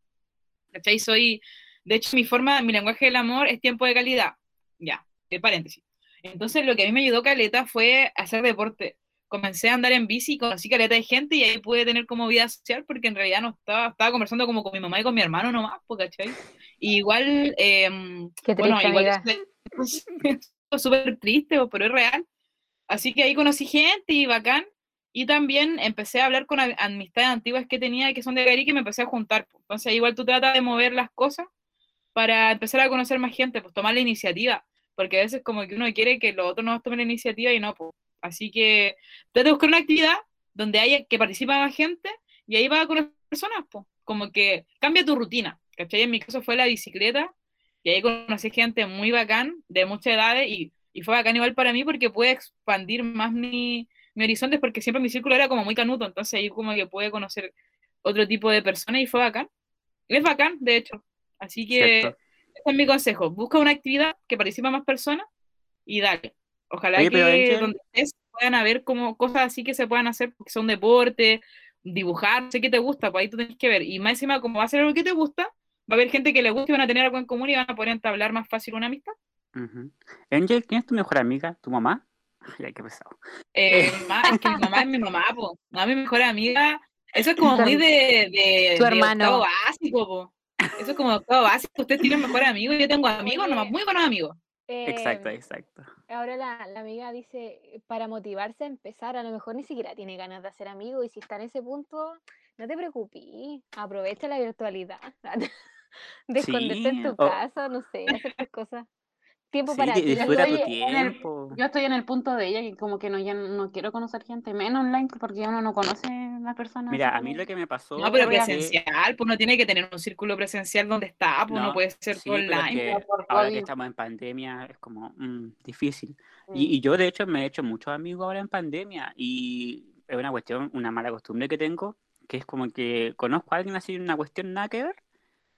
¿Cachai? Soy, de hecho, mi forma, mi lenguaje del amor es tiempo de calidad. Ya, de paréntesis. Entonces, lo que a mí me ayudó Caleta fue hacer deporte. Comencé a andar en bici, conocí Caleta de gente y ahí pude tener como vida social porque en realidad no estaba, estaba conversando como con mi mamá y con mi hermano nomás, ¿cachai? Y igual, em, Qué bueno, triste, igual súper triste, pero es real. Así que ahí conocí gente y bacán. Y también empecé a hablar con amistades antiguas que tenía que son de Garica y me empecé a juntar. Entonces, igual tú tratas de mover las cosas para empezar a conocer más gente, pues tomar la iniciativa. Porque a veces como que uno quiere que los otros no tomen la iniciativa y no, pues. Así que trata de buscar una actividad donde haya que participa más gente y ahí vas a conocer personas, pues. Como que cambia tu rutina. ¿Cachai? En mi caso fue la bicicleta y ahí conocí gente muy bacán, de muchas edades, y, y fue bacán igual para mí porque pude expandir más mi, mi horizonte, porque siempre mi círculo era como muy canuto, entonces ahí como que pude conocer otro tipo de personas y fue bacán. Es bacán, de hecho. Así que Cierto. ese es mi consejo. Busca una actividad que participa más personas y dale. Ojalá Oye, que donde estés puedan haber como cosas así que se puedan hacer, porque son deporte, dibujar, sé que te gusta, pues ahí tú tienes que ver. Y más encima, como va a ser algo que te gusta, va a haber gente que le guste y van a tener algo en común y van a poder entablar más fácil una amistad. Angel, ¿quién es tu mejor amiga? ¿Tu mamá? Ay, qué pesado. Eh, mi mamá- es que mi mamá es mi mamá, po. No, mi mejor amiga. Eso es como muy de, de, tu de hermano. básico, po. Eso es como octavo básico. Ustedes tienen mejores amigos, yo tengo amigos, nomás muy buenos amigos. Exacto, Eh, exacto. Ahora la, la amiga dice, eh, para motivarse a empezar, a lo mejor ni siquiera tiene ganas de hacer amigos y si está en ese punto, no te preocupes, aprovecha la virtualidad, de esconderte en Sí, tu o- casa, no sé, hacer tus cosas. Tiempo Sí, para ti. disfruta tu Oye, en el- tiempo. Yo estoy en el punto de ella que como que no, ya no quiero conocer gente, menos online, porque uno no conoce a las personas. Mira, a mí lo que me pasó No, pero presencial, pues uno tiene que tener un círculo presencial donde está, pues no No, puede ser sí, es online. que por ahora que estamos en pandemia es como mm, difícil. Mm. Y, y yo de hecho me he hecho muchos amigos ahora en pandemia y es una cuestión, una mala costumbre que tengo, que es como que conozco a alguien así, una cuestión nada que ver,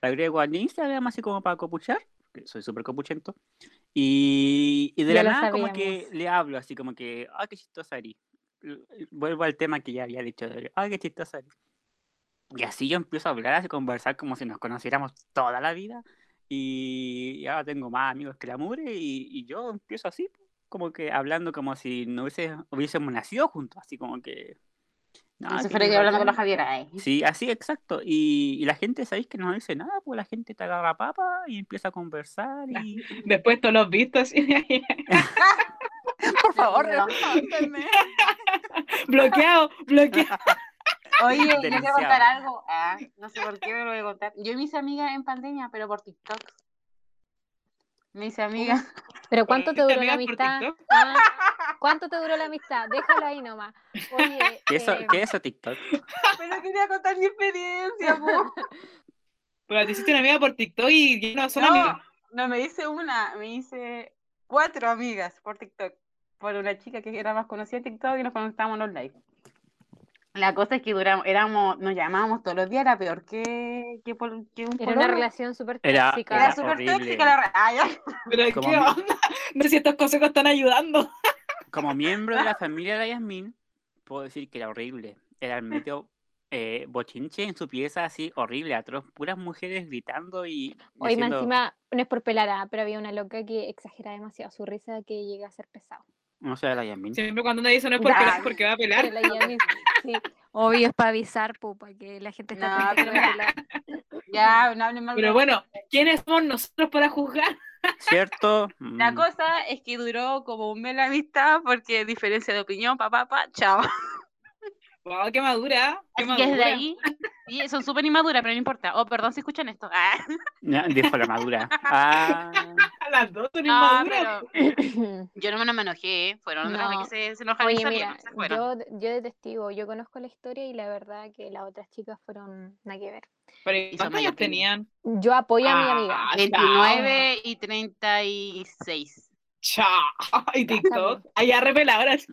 la agrego al Instagram así como para copuchar, que soy súper copuchento, y, y de Ya la nada como que le hablo así como que, ah, qué chistosa eres. Vuelvo al tema que ya había dicho, ah, qué chistosa eres. Y así yo empiezo a hablar, a conversar como si nos conociéramos toda la vida. Y, y ahora tengo más amigos que la mugre y, y yo empiezo así, como que hablando como si no hubiese, hubiésemos nacido juntos, así como que... No, que fuera yo hablando con la. Javiera. ay. Sí, así, exacto. Y, y la gente, ¿sabéis que no dice nada? Pues la gente te agarra papa y empieza a conversar y... Después todos los vistos así, Por favor, No. bloqueado, bloqueado. Oye, yo quiero contar algo. Ah, no sé por qué me lo voy a contar. Yo me hice amiga en pandemia, pero por TikTok. Me hice amiga. Pero ¿cuánto te ¿Hiciste duró la amigas amistad? Ah, ¿Cuánto te duró la amistad? Déjalo ahí nomás. Oye, ¿Qué es eso, eh, ¿qué es eso TikTok? Pero quería contar mi experiencia, po. Pero te hiciste una amiga por TikTok y ya no son No, amigas. no me hice una, me hice cuatro amigas por TikTok. Por una chica que era más conocida en TikTok y nos conectamos en los live. La cosa es que duramos, éramos, nos llamábamos todos los días, era peor que, que, por- que un era una relación súper tóxica. Era era súper horrible. tóxica la ah, ya. Pero Como ¿qué mi- onda? No sé si estos consejos están ayudando. Como miembro de la familia de Yasmin, puedo decir que era horrible. Era el medio eh, bochinche en su pieza, así horrible, atroz. Puras mujeres gritando y. Hoy más diciendo- encima, no es por pelar, pero había una loca que exagera demasiado su risa que llega a ser pesado. No sé, la Yasmin. Siempre cuando uno dice no es porque, es porque va a pelar. la Yami, sí. Obvio es para avisar, po, para que la gente está que pero. Ya, no hablen mal Pero bueno, ¿quiénes somos nosotros para juzgar? ¿Cierto? La Mm, cosa es que duró como un mes la amistad porque diferencia de opinión, papá, pa, chao. Wow, qué madura, qué Así que madura. desde ahí, Sí, son súper inmaduras, pero no importa. Oh, perdón si escuchan esto. Ah. Ya, Dijo la madura. Ah, las dos son No, inmaduras. pero yo no me, no me enojé. Fueron otras No. que se, se enojaron y Oye, mira, se fueron. yo, yo de testigo, yo conozco la historia y la verdad que las otras chicas fueron nada que ver. Pero ¿cuántos años tenían? Yo apoyo a mi amiga. Ah, 29 y 36. Chao. Y TikTok. Allá reveladoras.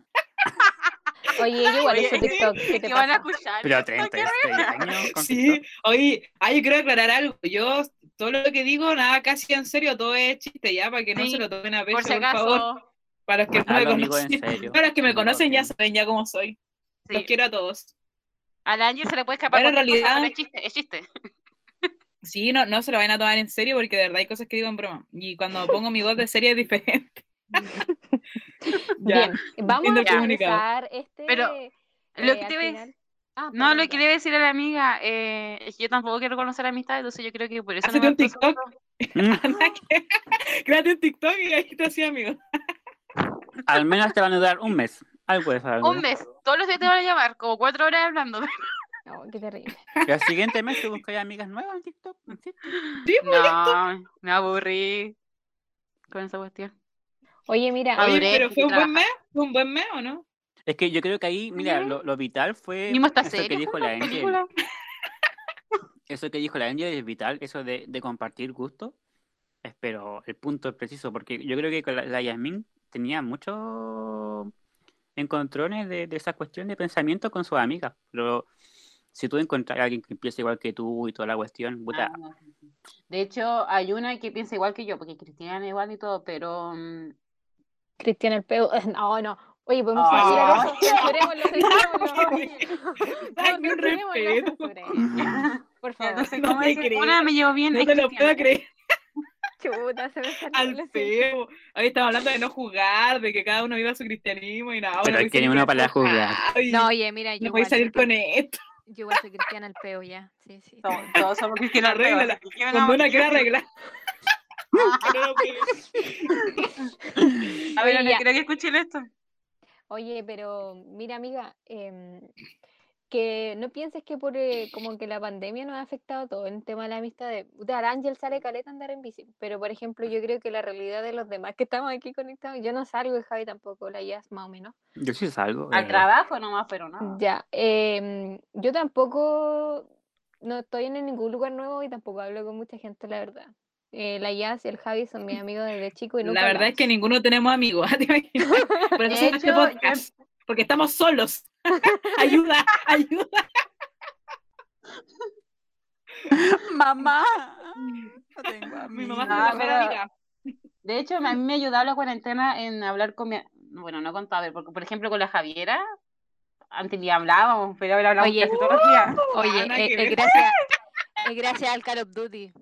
Oye, yo igual Oye, uso TikTok. ¿Qué te que van a escuchar. pero esto? 36 años con Sí, TikTok. oye, ay, yo quiero aclarar algo. Yo, todo lo que digo, nada casi en serio, todo es chiste ya, para que no Sí, se lo tomen a pecho, Por por, si acaso. favor. Para los que no me conocen, para los que me conocen ya saben ya cómo soy. sí. Los quiero a todos. A la Angie se le puede escapar Pero en cosa, realidad- pero es chiste, es chiste. Sí, no, no se lo vayan a tomar en serio porque de verdad hay cosas que digo en broma. Y cuando pongo mi voz de serie es diferente. Bien, vamos a finalizar este. Pero, lo eh, que te ves- final- Ah, No, lo que le iba a decir a la amiga, eh, es que yo tampoco quiero conocer amistad, entonces yo creo que por eso Hacete me un TikTok. que- Créate un TikTok y ahí te hacía amigo. Al menos te van a durar un mes. Algo de eso. algo. Un mes, todos los días te van a llamar, como cuatro horas hablando. No, qué terrible. Y al siguiente mes te buscas amigas nuevas en TikTok. ¿sí? Sí, pues, No, me aburrí con esa cuestión. Oye, mira, Oye, pero ¿fue un buen mes? ¿Fue un buen mes o no? Es que yo creo que ahí, mira, lo, lo vital fue eso que dijo la Angel. Eso que dijo la Angel es vital, eso de, de compartir gusto. Es, pero el punto es preciso, porque yo creo que con la, la Yasmín tenía muchos encontrones de, de esa cuestión de pensamiento con sus amigas. Pero si tú encuentras a alguien que piensa igual que tú y toda la cuestión, puta, Ah. De hecho, hay una que piensa igual que yo, porque Cristiana igual y todo, pero mm, Cristian el peo. No, no. Oye, podemos Ay, censurar ay. eso. Censurémoslo, censurémoslo. Por favor. no sé No cómo decir, me llevo bien, No te lo puedo creer. Chuta, se me salió Al feo. Hoy estamos hablando de no jugar, de que cada uno viva su cristianismo y nada. Pero bueno, que ni uno para jugar. No, oye, mira, yo No igual, podéis salir con esto. yo igual soy cristiana el peo ya. Sí, sí. Todos, todos somos así que ¿qué Cuando una a quiera Que. A ver, Oye, no ya. creo que escuchen esto. Oye, pero mira, amiga, em, que no pienses que por eh, como que la pandemia nos ha afectado todo en el tema de la amistad de, Ángel sale caleta a andar en bici, pero por ejemplo yo creo que la realidad de los demás que estamos aquí conectados, yo no salgo y Javi tampoco, la Jazz más o menos. yo sí salgo. Al eh, trabajo nomás, pero no. Ya, em, yo tampoco no estoy en ningún lugar nuevo y tampoco hablo con mucha gente, la verdad. Eh, la Jazz y el Javi son mis amigos desde chico y nunca La verdad es que ninguno tenemos amigos. Por eso este hecho, yo- podcast. Porque estamos solos. ayuda, ayuda. Mamá. No tengo Mi mamá es Ah, pero- amiga. De hecho, a mí me ha ayudado la cuarentena en hablar con mi... Bueno, no con Pavel, porque por ejemplo con la Javiera, antes ni hablábamos, pero ahora hablamos Oye. casi todos los días. Oye, Ah, eh, eh, gracias, eh, gracias al Call of Duty.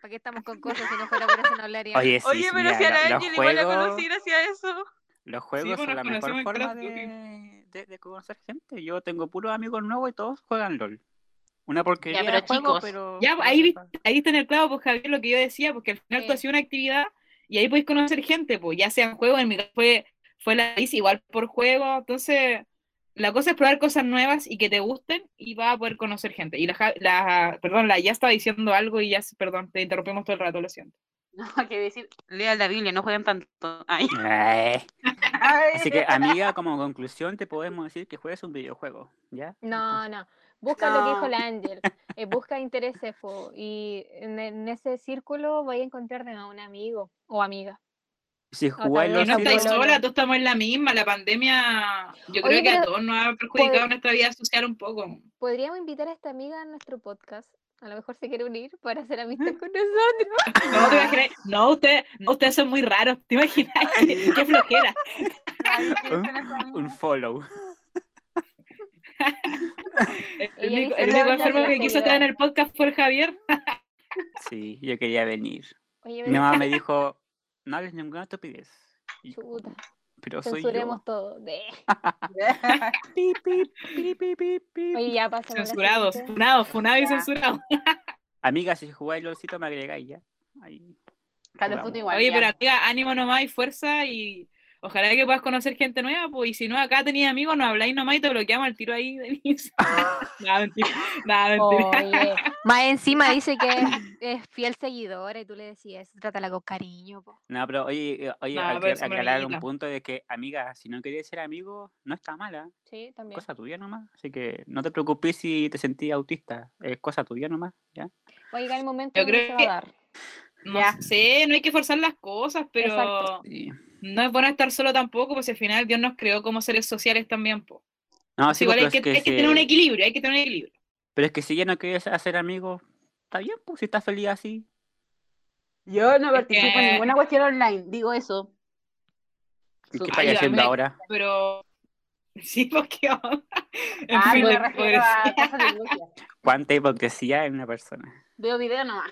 ¿Para qué estamos con cosas si no fuera por eso no hablaríamos? Oye, sí, Oye, sí, pero si a la Ángel igual la juegos- conocí gracias a eso. Los juegos pues, son la mejor forma de, de- de conocer gente. Yo tengo puros amigos nuevos y todos juegan LOL. Una porquería pero de juego, chicos, pero... Ya, ahí, ahí está en el clavo, pues Javier, lo que yo decía, porque al final tú Eh. hacías una actividad y ahí podéis conocer gente, pues ya sea en juego, en mi caso fue, fue la bici igual por juego, entonces la cosa es probar cosas nuevas y que te gusten y vas a poder conocer gente. Y la, la perdón, la ya estaba diciendo algo y ya, perdón, te interrumpimos todo el rato, lo siento. No, que decir, lean la Biblia, no jueguen tanto. Ay. Eh, Así que, amiga, como conclusión te podemos decir que juegues un videojuego, ¿ya? No, no. Busca lo que dijo la Ángel. eh, busca intereses po, y en, en ese círculo voy a encontrar nuevo un amigo o amiga. Si jugáis vez no estáis sola, todos estamos en la misma, la pandemia, yo creo Oye, que a todos nos ha perjudicado nuestra vida social un poco. Podríamos invitar a esta amiga a nuestro podcast. A lo mejor se quiere unir para hacer amistad con nosotros. No, te imaginas, no, usted, no, ustedes son muy raros, te imaginas, qué, flojera. un follow. El único, el enfermo que quiso estar en el podcast fue el Javier. Sí, yo quería venir. Oye, Mi mamá me dijo, no hables ninguna estupidez. Y chuta, Pero soy censuremos yo. todo. De- Pip, pip, pip, pip, pip, pip. Oye, ya Censurados, siguiente. funados, funados y Ya. censurados. Amiga, si jugáis LOLcito me agregáis ya. Ahí. Oye, ya. pero amiga, ánimo nomás y fuerza y Ojalá que puedas conocer gente nueva, pues, y si no, acá tenías amigos, nos habláis nomás y te bloqueamos al tiro ahí, Denise. nada, mentira. Nada, mentira. Más encima dice que es, es fiel seguidora y tú le decías, trátala con cariño. po". No, pero oye, eh, oye, No, hay pero que aclarar un punto de que, amiga, si no querías ser amigo, no está mala. Sí, también. Cosa tuya nomás. Así que no te preocupes si te sentís autista. Es cosa tuya nomás, ¿ya? Va a llegar el momento Yo creo se va que- a dar. No Ya. sé, no hay que forzar las cosas, pero Exacto. Sí. No es bueno estar solo tampoco, pues al final Dios nos creó como seres sociales también, pues. No, sí, Igual pero hay que, es que hay que tener un equilibrio, hay que tener un equilibrio. Pero es que si ya no quieres hacer amigos, está bien, pues si estás feliz así. Yo no Es participo en ninguna cuestión online, digo eso. ¿Y ¿Qué estás haciendo ahora? Pero sí, porque en Ah, fin, me la refiero a cosas de iglesia. ¿Cuánta hipocresía en una persona? Veo video nomás.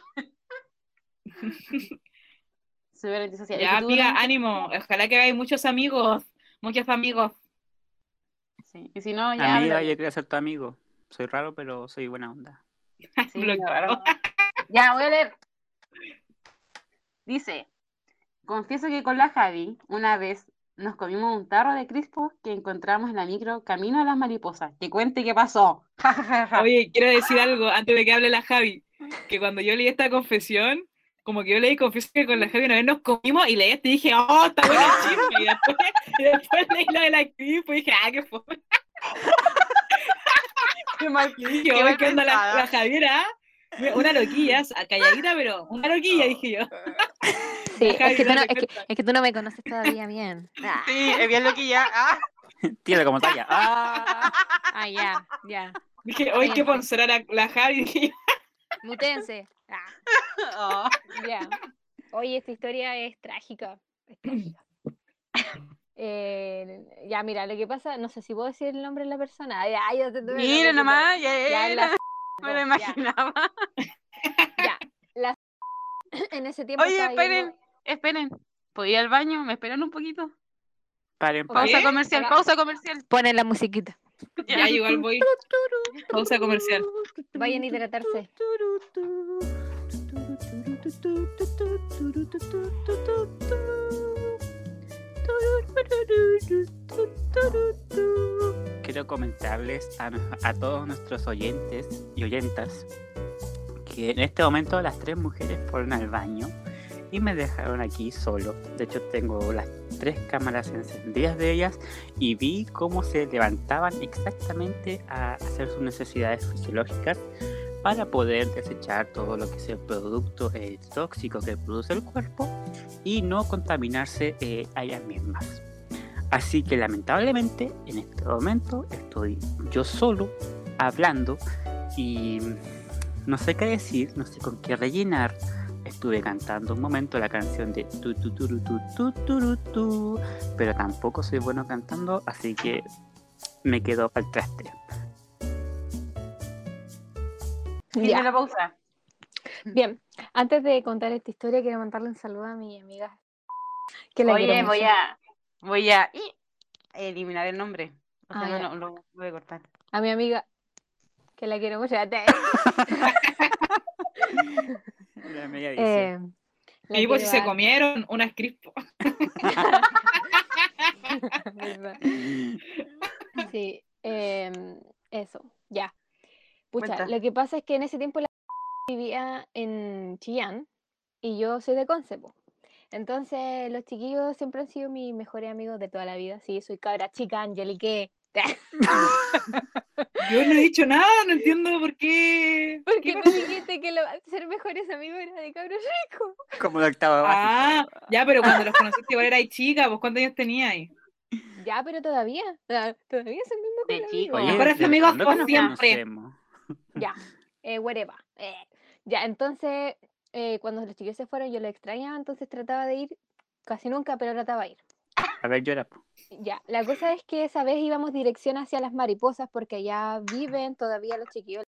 Ya, ¿Y tú, amiga, ánimo. Ojalá que hagáis muchos amigos, muchos amigos. Sí. Y si no, ya. Amiga, habla- yo quiero ser tu amigo. Soy raro, pero soy buena onda. Sí, Bloqueado. claro. Ya, voy a leer. Dice, confieso que con la Javi, una vez nos comimos un tarro de crispo que encontramos en la micro camino a las mariposas. Que cuente qué pasó. Oye, quiero decir algo antes de que hable la Javi, que cuando yo leí esta confesión, como que yo leí confieso que con la Javi una vez nos comimos y leí esto y dije, oh, está bueno el chisme. Y después, y después leí lo de la actriz y dije, ah, qué fue. Qué mal. Y dije, Qué mal ¿qué onda la, la Javiera? Una loquilla, calladita, pero una loquilla, dije yo. Sí, Javi, es que, tú no, date es, que, es que tú no me conoces todavía bien. Ah, Sí, es bien loquilla. Ah. Tíralo como talla. ¡Ah! ah, ya, ya. Dije, oye, qué ponzera la, la Javi. Mutense. Ah, Oh. ya. Oye, esta historia es trágica. Es trágica. Eh, ya, mira, lo que pasa, no sé si puedo decir el nombre de la persona. Ya, te Mira nomás, Ya, ya, la- me lo imaginaba. Ya, la en ese tiempo Oye, esperen, viendo- esperen. ¿Puedo ir al baño? ¿Me esperan un poquito? Paren, ¿Por paren. Pausa comercial, pausa comercial. Ponen la musiquita. Ya, igual voy. Pausa comercial. Vayan a hidratarse. Quiero comentarles a, a todos nuestros oyentes y oyentas que en este momento las tres mujeres fueron al baño y me dejaron aquí solo. De hecho, tengo las tres cámaras encendidas de ellas y vi cómo se levantaban exactamente a hacer sus necesidades fisiológicas para poder desechar todo lo que es el producto eh, tóxico que produce el cuerpo y no contaminarse eh, a ellas mismas. Así que lamentablemente en este momento estoy yo solo hablando y no sé qué decir, no sé con qué rellenar. Estuve cantando un momento la canción de tu tu tu tu tu tu tu, tu, pero tampoco soy bueno cantando, así que me quedo para el traste. Ya. la pausa. Bien, antes de contar esta historia, quiero mandarle un saludo a mi amiga. Que la Oye, quiero voy mucho. a, voy a eliminar el nombre. O sea, Ah, no, ya. no, lo voy a cortar. A mi amiga, que la quiero mucho. La media Eh, la Y pues si se comieron unas crispo. Sí, em, eso, ya. Pucha, Cuenta. lo que pasa es que en ese tiempo la vivía en Chillán y yo soy de Conce, po. Entonces, los chiquillos siempre han sido mis mejores amigos de toda la vida. Sí, soy cabra chica, Angelique. Yo no he dicho nada, no entiendo por qué. Porque ¿Qué tú dijiste que lo- ser mejores amigos era de cabros chicos. como el octavo Ah, ya, pero cuando los conociste igual erais chica, pues ¿cuántos años teníais? Ya, pero todavía, todavía son mis De mejores chico. amigos. Oye, Mejores ¿desde amigos por siempre. conocemos? Ya, eh, whatever. eh. Ya, entonces, eh, cuando los chicos se fueron, yo lo extrañaba, entonces trataba de ir, casi nunca, pero trataba de ir. A ver, llora. Ya, la cosa es que esa vez íbamos dirección hacia las mariposas porque allá viven todavía los chiquillos.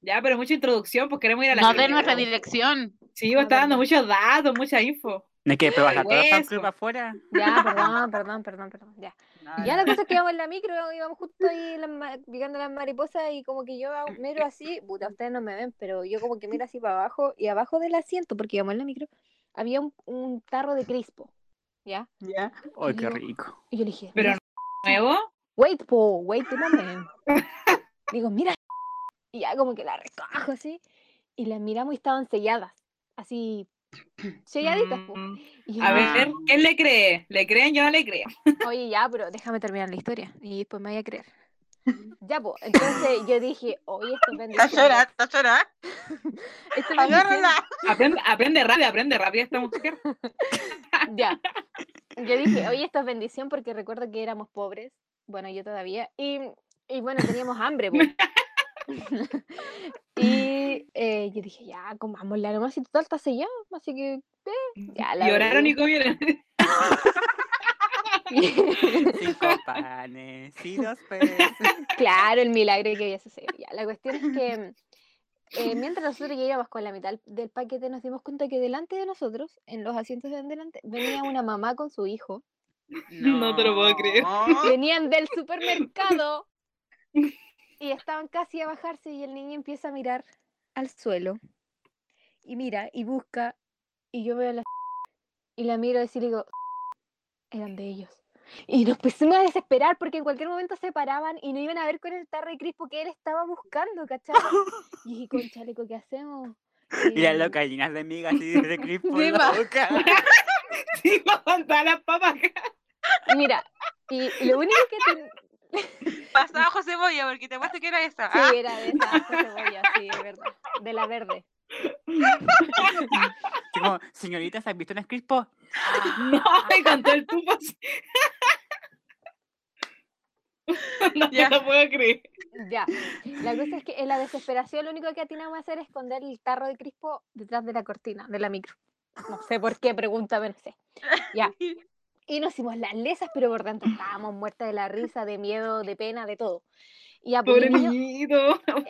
Ya, pero mucha introducción, pues queremos ir a la No de nuestra dirección. Sí, vos estás dando muchos datos, mucha info. ¿No es que probar a todos los fan club afuera? Ya, perdón, perdón, perdón, perdón, ya. No, Ya no. la cosa es que íbamos en la micro, íbamos justo ahí en las mariposas y como que yo miro así, puta, ustedes no me ven, pero yo como que miro así para abajo y abajo del asiento, porque íbamos en la micro, había un, un tarro de crispo. ¿Ya? Ya. ¡Ay, qué Yo- rico! Y yo le dije, Pero "Mira, ¿Nuevo? wait, po, wait a moment. Digo, mira. Y ya como que la recojo así. Y las miramos y estaban selladas. Así, selladitas, po. Mm, Y yo A ver, ¿quién le cree? ¿Le creen? Yo no le creo. Oye, ya, pero déjame terminar la historia. Y después me voy a creer. Ya, pues, entonces yo dije, oye, esto es bendición. Está llorando, está llorando. Agárrala. Aprende, aprende rápido, aprende rápido esta mujer. Ya. Yo dije, oye, esto es bendición porque recuerdo que éramos pobres. Bueno, yo todavía. Y, y bueno, teníamos hambre. y eh, yo dije, ya, comámosla nomás y total está sellado. Así que, eh, ya la Lloraron y comieron. Cinco panes y dos peces. Claro, el milagro que había sucedido. Ya, la cuestión es que eh, mientras nosotros ya íbamos con la mitad del paquete, nos dimos cuenta que delante de nosotros, en los asientos de delante, venía una mamá con su hijo. No te lo puedo creer. Venían del supermercado y estaban casi a bajarse y el niño empieza a mirar al suelo y mira y busca y yo veo la y la miro así y le digo eran de ellos y nos pusimos a desesperar porque en cualquier momento se paraban y no iban a ver con el tarro de crispo que él estaba buscando, ¿cachai? Y dije, con chaleco, ¿qué hacemos? Y las Y- locas llenas de migas y de crispo Sí, en la boca. Sí, todas las papas acá. y mira, y, y lo único que ten- Pasaba José Boya porque te apuesto que era esa. Sí, ¿ah? era de esa hoja cebolla, sí, es verdad. De la verde. Como, señoritas, ¿has visto un crispo? No, y con todo el tubo así. No Ya. me lo puedo creer. Ya. La cosa es que en la desesperación lo único que atinamos a hacer es esconder el tarro de crispo detrás de la cortina, de la micro. No sé por qué, pregúntame, no sé. Ya. Y nos hicimos las lesas, pero por dentro estábamos muertas de la risa, de miedo, de pena, de todo. Y pues, Pobre el niño,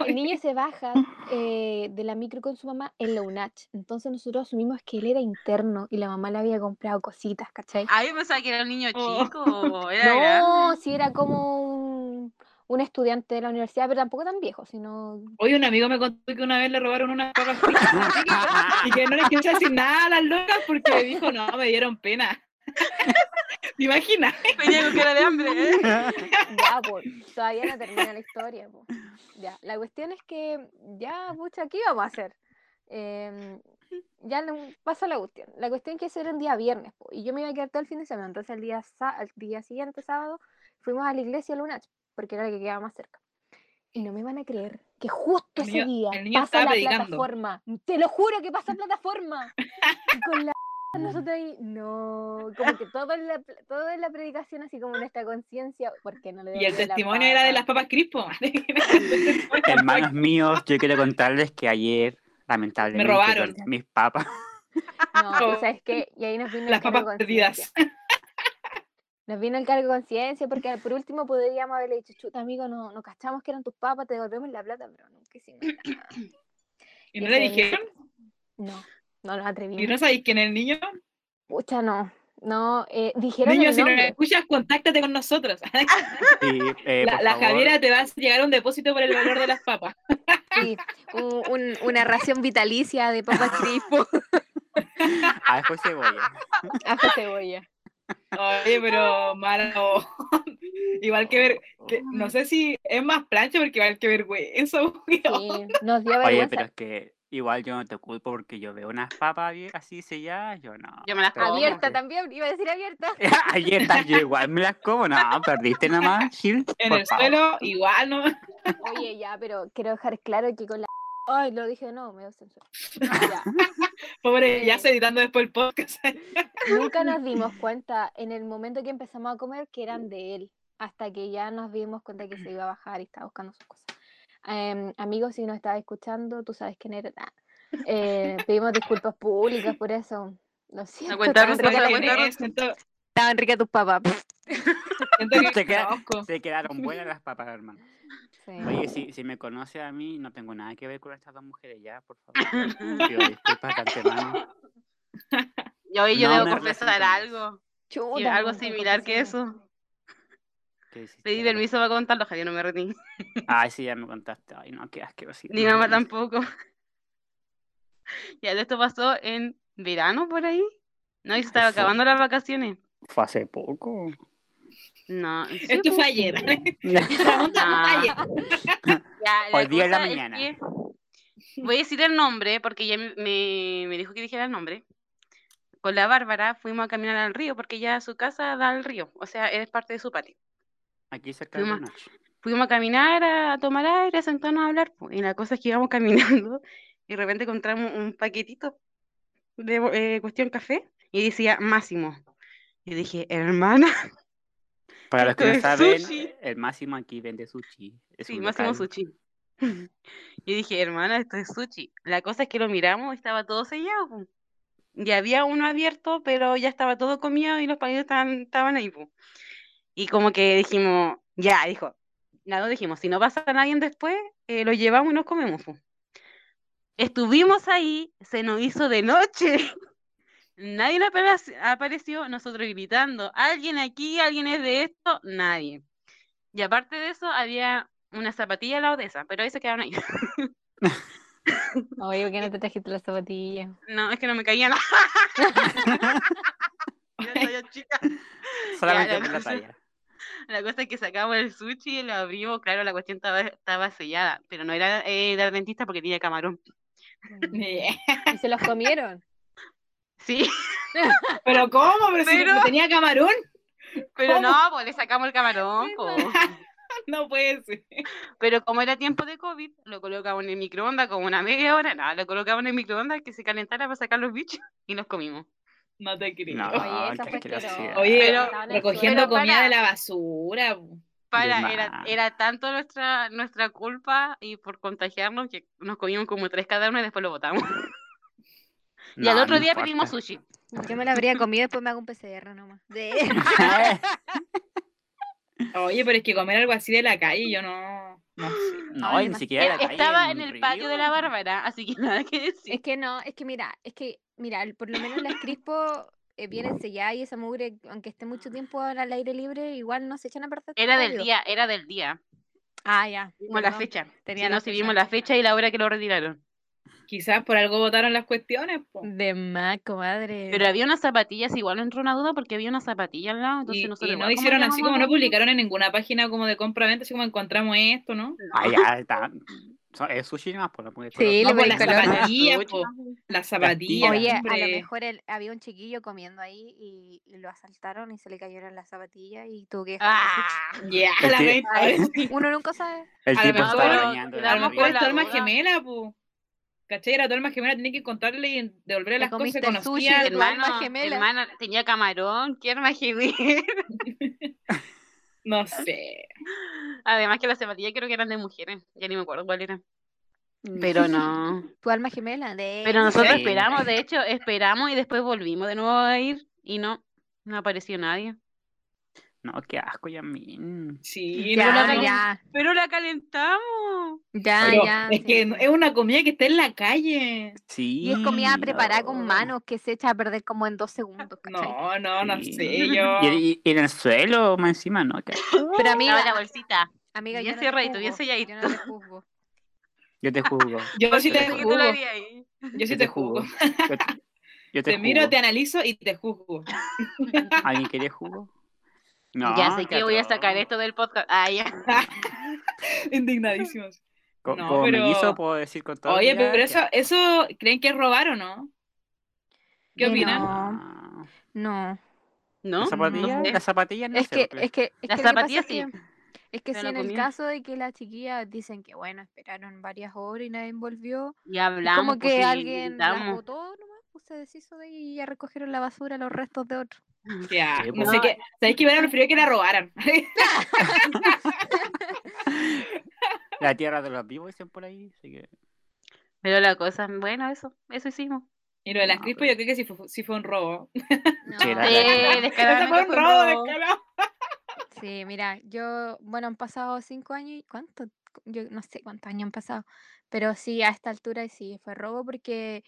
el niño se baja eh, de la micro con su mamá en la UNACH. Entonces nosotros asumimos que él era interno y la mamá le había comprado cositas, ¿cachai? Ah, yo pensaba que era un niño Oh. chico. Era No, si era como un, un estudiante de la universidad, pero tampoco tan viejo, sino... Hoy un amigo me contó que una vez le robaron unas papas fritas y que no le quiso decir nada a las locas porque dijo, no, me dieron pena. ¿Te imaginas? Venía con cara de hambre. ¿eh? Ya, pues, todavía no termina la historia, pues. Ya, la cuestión es que, ya, pucha, ¿qué íbamos a hacer? Em, ya no, pasa la cuestión. La cuestión es que ese era un día viernes, po, y yo me iba a quedar todo el fin de semana. Entonces, el día, al día siguiente, sábado, fuimos a la iglesia Lunach, porque era la que quedaba más cerca. Y no me van a creer que justo El ese niño- día pasa la predicando. plataforma. Te lo juro que pasa plataforma. Y con la nosotros ahí, no, como que todo en la, todo en la predicación, así como nuestra conciencia, porque no le Y el testimonio era de las papa? papas crispo. Hermanos míos, yo quiero contarles que ayer, lamentablemente, robaron. perdí mis papas. No, y sabes qué, y ahí nos vino Las el cargo papas perdidas. Nos vino el cargo de conciencia, porque por último podríamos haberle dicho, chuta amigo, no, no cachamos que eran tus papas, te devolvemos la plata, pero nunca hicimos nada. Y no le dijeron, No, no nos ¿y atrevimos. no sabéis quién es el niño? Pucha, no. No, eh, dijeron Niño, el si nos escuchas, contáctate con nosotros. Sí, eh, La, la. Javiera te va a llegar un depósito por el valor de las papas. Sí, un- un- una ración vitalicia de papas crispo Ajo y cebolla. ajo cebolla. Oye, pero malo. Igual que ver, que- no sé si es más plancha porque igual que vergüenza. porque- Sí, nos dio Oye, vergüenza. pero es que igual yo no te culpo porque yo veo unas papas bien así selladas, yo no. Yo me las como. Abierta también, iba a decir abierta. Ayer estás yo igual me las como, no, perdiste nomás, Gil. En el favor. suelo, igual, ¿no? Oye, ya, pero quiero dejar claro que con la. Ay, lo dije, no, me dio censura. Ya. Pobre, ya Sí. se editando después el podcast. Nunca nos dimos cuenta en el momento que empezamos a comer que eran de él, hasta que ya nos dimos cuenta que se iba a bajar y estaba buscando sus cosas. Em, amigos, si nos estás escuchando, tú sabes quién eres. Ah, eh, pedimos disculpas públicas por eso. Lo siento. cuenta estaban rusa, ricas- tus papas. que Se queda- conozco. Se quedaron buenas las papas, hermano. Sí. Oye, si, si me conoce a mí, no tengo nada que ver con estas dos mujeres ya, por favor. Pido disculpas de antemano. Y hoy yo No debo confesar algo. y Chuta, algo similar que eso. ¿Qué hiciste Pedí permiso para contarlo, Javier, no me retí. Ay, sí, ya me contaste. Ay, no, qué asqueroso. Ni mamá tampoco. Ya, esto pasó en verano por ahí. No, y se estaba acabando las vacaciones. Fue hace poco. No, sí, Esto fue ayer. No. ayer. Ya, Hoy día en la es mañana. que- voy a decir el nombre porque ya me, me- me dijo que dijera el nombre. Con la Bárbara fuimos a caminar al río porque ya su casa da al río, o sea, es parte de su patio. Aquí cerca de la Fuimos- noche. Fuimos a caminar, a, tomar aire, a sentarnos a hablar. Y la cosa es que íbamos caminando y de repente encontramos un paquetito de eh, cuestión café y decía Máximo. Y dije, hermana, Para los que no saben, sushi. el Máximo aquí vende sushi. Es sí, Máximo local. Sushi. Y dije, hermana, esto es sushi. La cosa es que lo miramos y estaba todo sellado. Y había uno abierto, pero ya estaba todo comido y los palitos estaban, estaban ahí. po. Y como que dijimos, ya, dijo, nada, dijimos, si no pasa nadie después, eh, lo llevamos y nos comemos. Estuvimos ahí, se nos hizo de noche. Nadie apare- apareció, nosotros gritando, alguien aquí, alguien es de esto, nadie. Y aparte de eso, había una zapatilla al lado de esa, pero ahí se quedaron ahí. Oye, ¿por qué no te trajiste las zapatillas? No, es que no me caía nada. Yo talla chica. Solamente la por la cosa- talla. La cosa es que sacamos el sushi y lo abrimos, claro, la cuestión estaba, estaba sellada, pero no era eh, de adventista porque tenía camarón. ¿Y se los comieron? Sí, Pero ¿cómo? Pero, si Pero- no tenía camarón. pero ¿Cómo? no, pues le sacamos el camarón, po. No puede ser. Pero como era tiempo de COVID, lo colocamos en el microondas como una media hora, nada, lo colocamos en el microondas que se calentara para sacar los bichos y los comimos. No te creo. No, Oye, esa fue asquerosidad. Oye, Pero- recogiendo Pero comida para- de la basura. Para, era, era tanto nuestra, nuestra culpa y por contagiarnos que nos comimos como tres cada uno y después lo botamos. y al otro no día importa. pedimos sushi. Yo me la habría comido, después me hago un PCR nomás. De... Oye, pero es que comer algo así de la calle, yo no. No sé. No, ni no- siquiera la Eh, calle, Estaba en el patio de la. Bárbara, así que nada que decir. Es que no, es que mira, es que, mira, por lo menos las crispo eh, vienen selladas y esa mugre, aunque esté mucho tiempo al aire libre, igual no se echan a perder. Era del día, era del día. Ah, ya. Vimos la perdón, fecha. tenía Si la no, vimos la fecha y la hora que lo retiraron. Quizás por algo votaron las cuestiones. po. De más, comadre. Pero había unas zapatillas, igual entró una duda porque había una zapatilla al lado, entonces Y, no como hicieron así como no publicaron en ninguna página como de compra-venta, así como encontramos esto, ¿no? Ah, ya, está. So- Es sushi nomás, por la puede Sí, No, pues las zapatillas. Las zapatillas. Oye, a lo mejor el- había un chiquillo comiendo ahí y, y lo asaltaron y se le cayeron las zapatillas y tuvo que Ah, Ya, la sushi. Uno nunca sabe. El A lo tipo mejor- está. A lo mejor es alma gemela, pu. ¿Cachai? Era tu alma gemela, tenía que contarle y devolverle las cosas, se el sushi alma gemela. hermana, tenía camarón, qué arma gemela. No sé. Además que las zapatillas creo que eran de mujeres, ya ni me acuerdo cuál eran. Pero no. Tu alma gemela. De... Pero nosotros Sí. esperamos, de hecho, esperamos y después volvimos de nuevo a ir y no, no apareció nadie. No, qué asco, Yamin. Sí, Ya, no, la no, no. ya, Pero la calentamos. ya, Pero ya. es sí. que no- es una comida que está en la calle. Sí. Y es comida preparada con no. manos que se echa a perder como en dos segundos. ¿cachai? No, no, no Sí. sé, yo. Y, y- y en el suelo, más encima, ¿no? Pero amiga, la bolsita. amiga, bien yo no te cerradito, bien juzgo, selladito. Yo no te juzgo. Yo te juzgo. Yo sí te ¿Por qué tú juzgo. ahí? Yo sí te juzgo. Yo te, yo te Te miro, te analizo y te juzgo. ¿Alguien quiere jugo? No, ya sé que voy a sacar esto del podcast. Ah, ya. Indignadísimos. Co- No, como pero- mellizo puedo decir con todo. Oye, pero eso, eso, ¿creen que es robar o no? ¿Qué opinan? No, no. ¿No? ¿Las zapatillas? No. Las zapatillas no Es que, es que, es Las que zapatillas es que- sí. Es que Pero si la en el caso de que las chiquillas dicen que bueno, esperaron varias horas y nadie volvió, Y hablamos. como pues, que y alguien gritamos. botó nomás, pues se deshizo de ella y ya recogieron la basura los restos de otro. Ya, Sí, no pues. sé qué. ¿Sabéis que hubiera preferido que la robaran? La tierra de los vivos dicen por ahí, así que... Pero la cosa, bueno, eso, eso hicimos. y lo de las No, crispo pero- yo creo que sí fue, sí fue un robo. No. Sí, la- Sí, Eso descaradamente fue un fue robo, robo. descarado. Sí, mira, yo, bueno, han pasado cinco años y ¿cuánto? Yo no sé cuántos años han pasado, pero sí, a esta altura sí, fue robo porque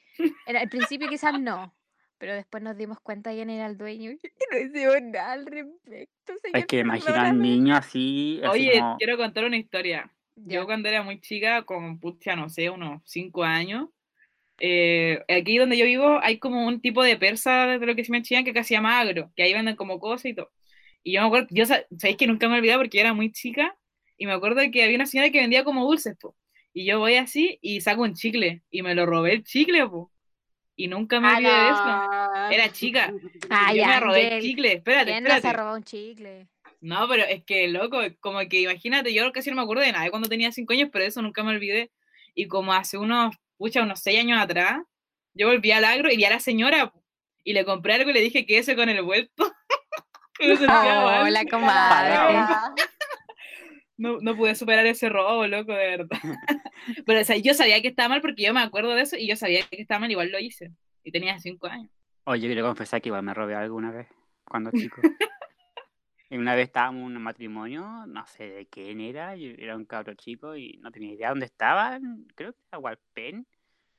era, al principio quizás no, pero después nos dimos cuenta quién era el dueño y no hicimos nada al respecto, Es señor, que imagina al niño así, así Oye, como... quiero contar una historia. Ya. Yo cuando era muy chica, con pucha, no sé, unos cinco años, eh, aquí donde yo vivo hay como un tipo de persa de lo que se me Chillán que casi llama agro, que ahí venden como cosas y todo. Y yo me acuerdo, yo sa- sabéis que nunca me he olvidado porque yo era muy chica y me acuerdo que había una señora que vendía como dulces, po. Y yo voy así y saco un chicle y me lo robé el chicle, po. Y nunca me olvidé de eso. Era chica. Ay, yo me robé el chicle, espérate, ¿Quién espérate. robado un chicle? No, pero es que, loco, como que imagínate, yo casi no me acuerdo de nada de cuando tenía cinco años, pero eso nunca me olvidé. Y como hace unos, pucha, unos seis años atrás, yo volví al agro y vi a la señora y le compré algo y le dije que ese con el vuelto. Hola, comadre. No, no pude superar ese robo, loco, de verdad. pero o sea, yo sabía que estaba mal porque yo me acuerdo de eso y yo sabía que estaba mal, igual lo hice. Y tenía cinco años. Oye, quiero confesar que igual me robé alguna vez, cuando chico. y una vez estábamos en un matrimonio, no sé de quién era, yo era un cabro chico y no tenía idea dónde estaban, creo que era Walpen,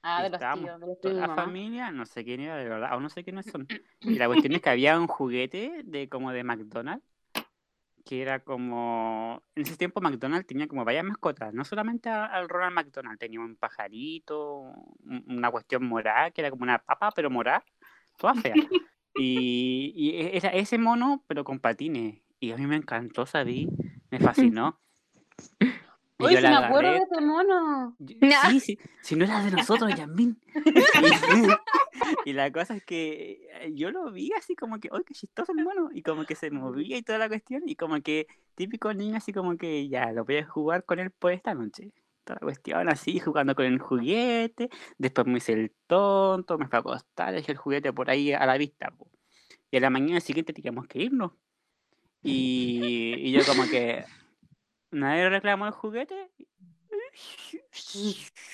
Ah, de los tíos, de los tíos toda la familia, no sé quién era, de verdad, aún no sé quiénes son. Y la cuestión es que había un juguete de como de McDonald's, que era como, en ese tiempo McDonald's tenía como varias mascotas, no solamente al Ronald McDonald, tenía un pajarito, un- una cuestión morada, que era como una papa, pero morada, toda fea. Y, y e- era ese mono, pero con patines. Y a mí me encantó, ¿sabí? Me fascinó. Y Uy, la me acuerdo de ese mono. yo- No. Sí, sí, si no era de nosotros, Yasmin. Y, la cosa es que eh, yo lo vi así como que, ¡ay, qué chistoso el mono! Y como que se movía y toda la cuestión. Y como que típico niño así como que ya, lo voy a jugar con él por esta noche. Toda la cuestión así, jugando con el juguete. Después me hice el tonto, me fue a acostar, dejé el juguete por ahí a la vista. po. Y a la mañana siguiente teníamos que irnos. Y, y yo como que nadie reclamó el juguete.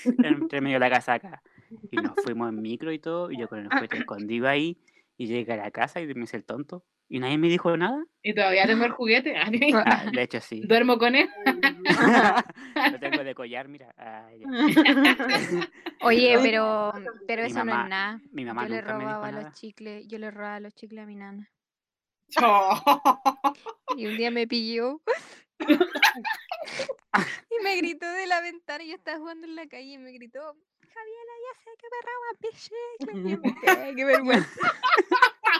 Entre medio de la casaca. Y nos fuimos en micro y todo. Y yo con el juguete escondido ahí. Y llegué a la casa y me hice el tonto. Y nadie me dijo nada. Y todavía tengo el juguete. Ah, de hecho, sí. Duermo con él. Lo tengo de collar, mira. Ah. Oye, Pero pero, mi eso no es nada. Mi mamá Yo le nunca me dijo robaba los chicles, yo le robaba los chicles a mi nana. Y un día me pilló. y me gritó de la ventana. y Yo estaba jugando en la calle y me gritó: Javiera, ya sé que me roban quedé, qué vergüenza.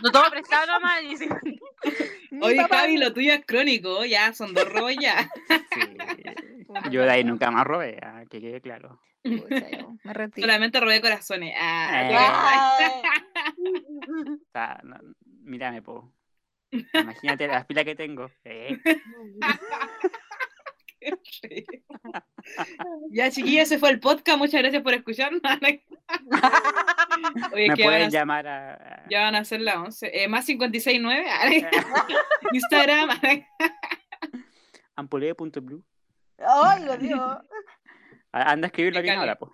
No todo prestado nomás. dice, Oye, papá Javi, lo tuyo es crónico, ya, son dos robos ya. Sí. Yo de ahí nunca más robé, ah, que quede claro. Pucha, yo me retiro. Solamente robé corazones. Ah, Eh. O sea, no- mírame, po. Imagínate las pilas que tengo. Eh, ya, chiquillos, ese fue el podcast. Muchas gracias por escucharnos. Oye, me ¿qué van a pueden hacer? llamar a. Ya van a ser las 11. Eh, más 569. Instagram. ampuleo.blue. Ay, lo digo. Anda a escribirlo Explícale. ahora, po.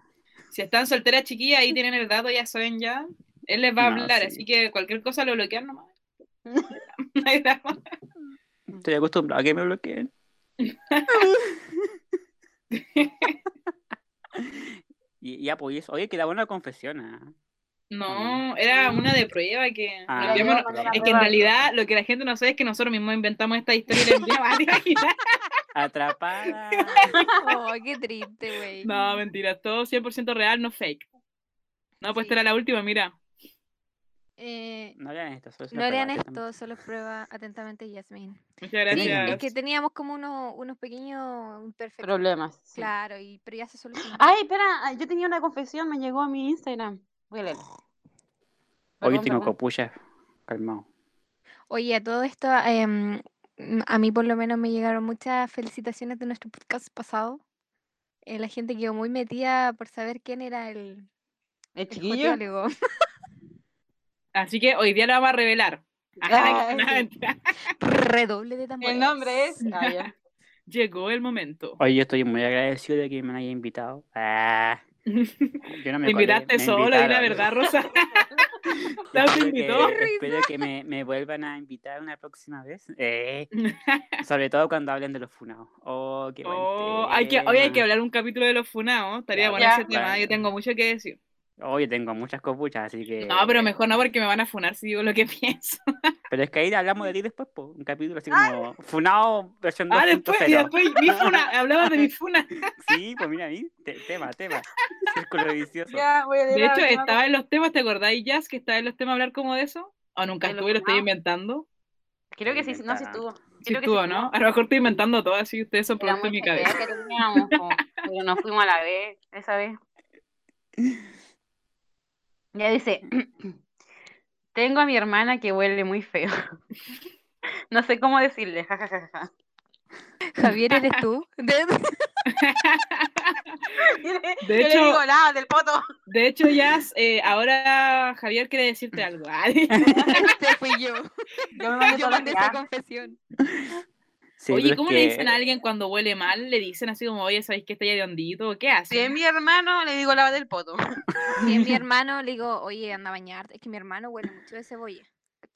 si están solteras, chiquillas, ahí tienen el dato, ya saben ya. Él les va a No, hablar, sí. así que cualquier cosa lo bloquean nomás. No hay drama. Estoy acostumbrado a que me bloqueen. y ya, pues, oye, queda buena confesión. ah. No, era una de prueba que Ah, nos enviamos- ya, es que en realidad lo que la gente no sabe es que nosotros mismos inventamos esta historia y la. Atrapada. Oh, qué triste, güey. no, mentira, todo 100% real, no fake. No, pues Sí. esta era la última, mira. Eh, No lean esto. solo es no una lean prueba, esto, solo prueba atentamente Yasmin. Muchas Sí, gracias. es que teníamos como unos, unos pequeños imperfectos. Problemas. sí. Claro, y, pero ya se solucionó. Ay, espera, yo tenía una confesión, me llegó a mi Instagram. Voy a leer. Hoy tengo perdón. Calmado. Oye, a todo esto, em, a mí por lo menos me llegaron muchas felicitaciones de nuestro podcast pasado. Eh, la gente quedó muy metida por saber quién era el, ¿El el chiquillo? Así que hoy día lo vamos a revelar. Mentira. Redoble de tambores. El nombre es. Ah, ya. Llegó el momento. Oye, yo estoy muy agradecido de que me hayan invitado. Ah, yo no me Te invitaste me solo, di la verdad, Rosa. Te que- invitó. espero que me, me vuelvan a invitar una próxima vez. Eh, sobre todo cuando hablen de los funados. Oh, qué Oh, hay que, hoy hay que hablar un capítulo de los funados. Estaría Ya, bueno ya. ese tema. Vale. Yo tengo mucho que decir. Oye, tengo muchas copuchas, así que. No, pero mejor no porque me van a funar si digo lo que pienso. Pero es que ahí hablamos de ti después, po, un capítulo así como. Funado versión 2.0. Ah, después, y después mi funa, hablaba de mi funa. Sí, pues mira ahí, te- tema, tema. Círculo vicioso. Ya, voy a De hecho, estaba en los temas, ¿te acordáis, Jazz? Que estaba en los temas hablar como de eso. ¿O nunca ¿De lo estuve y lo estoy inventando? Creo que sí, no, sí estuvo. Sí Creo que estuvo, ¿no? A lo mejor estoy inventando todo, así que ustedes son producto de mi cabeza. que teníamos, po, pero nos fuimos a la vez, esa vez. Ya dice, tengo a mi hermana que huele muy feo. No sé cómo decirle, jajajaja. Javier, ¿eres tú? De- hecho- digo nada del poto. De hecho, Jazz, eh, ahora Javier quiere decirte algo. Ay. Este fui yo. Yo me mandé Yo mandé esa confesión. Sí, Oye, es ¿cómo que- le dicen a alguien cuando huele mal? ¿Le dicen así como, oye, ¿sabéis que está ya de hondito? ¿Qué Si es mi hermano, le digo lava del poto. Y a mi hermano le digo, oye, anda a bañarte. Es que mi hermano huele mucho de cebolla.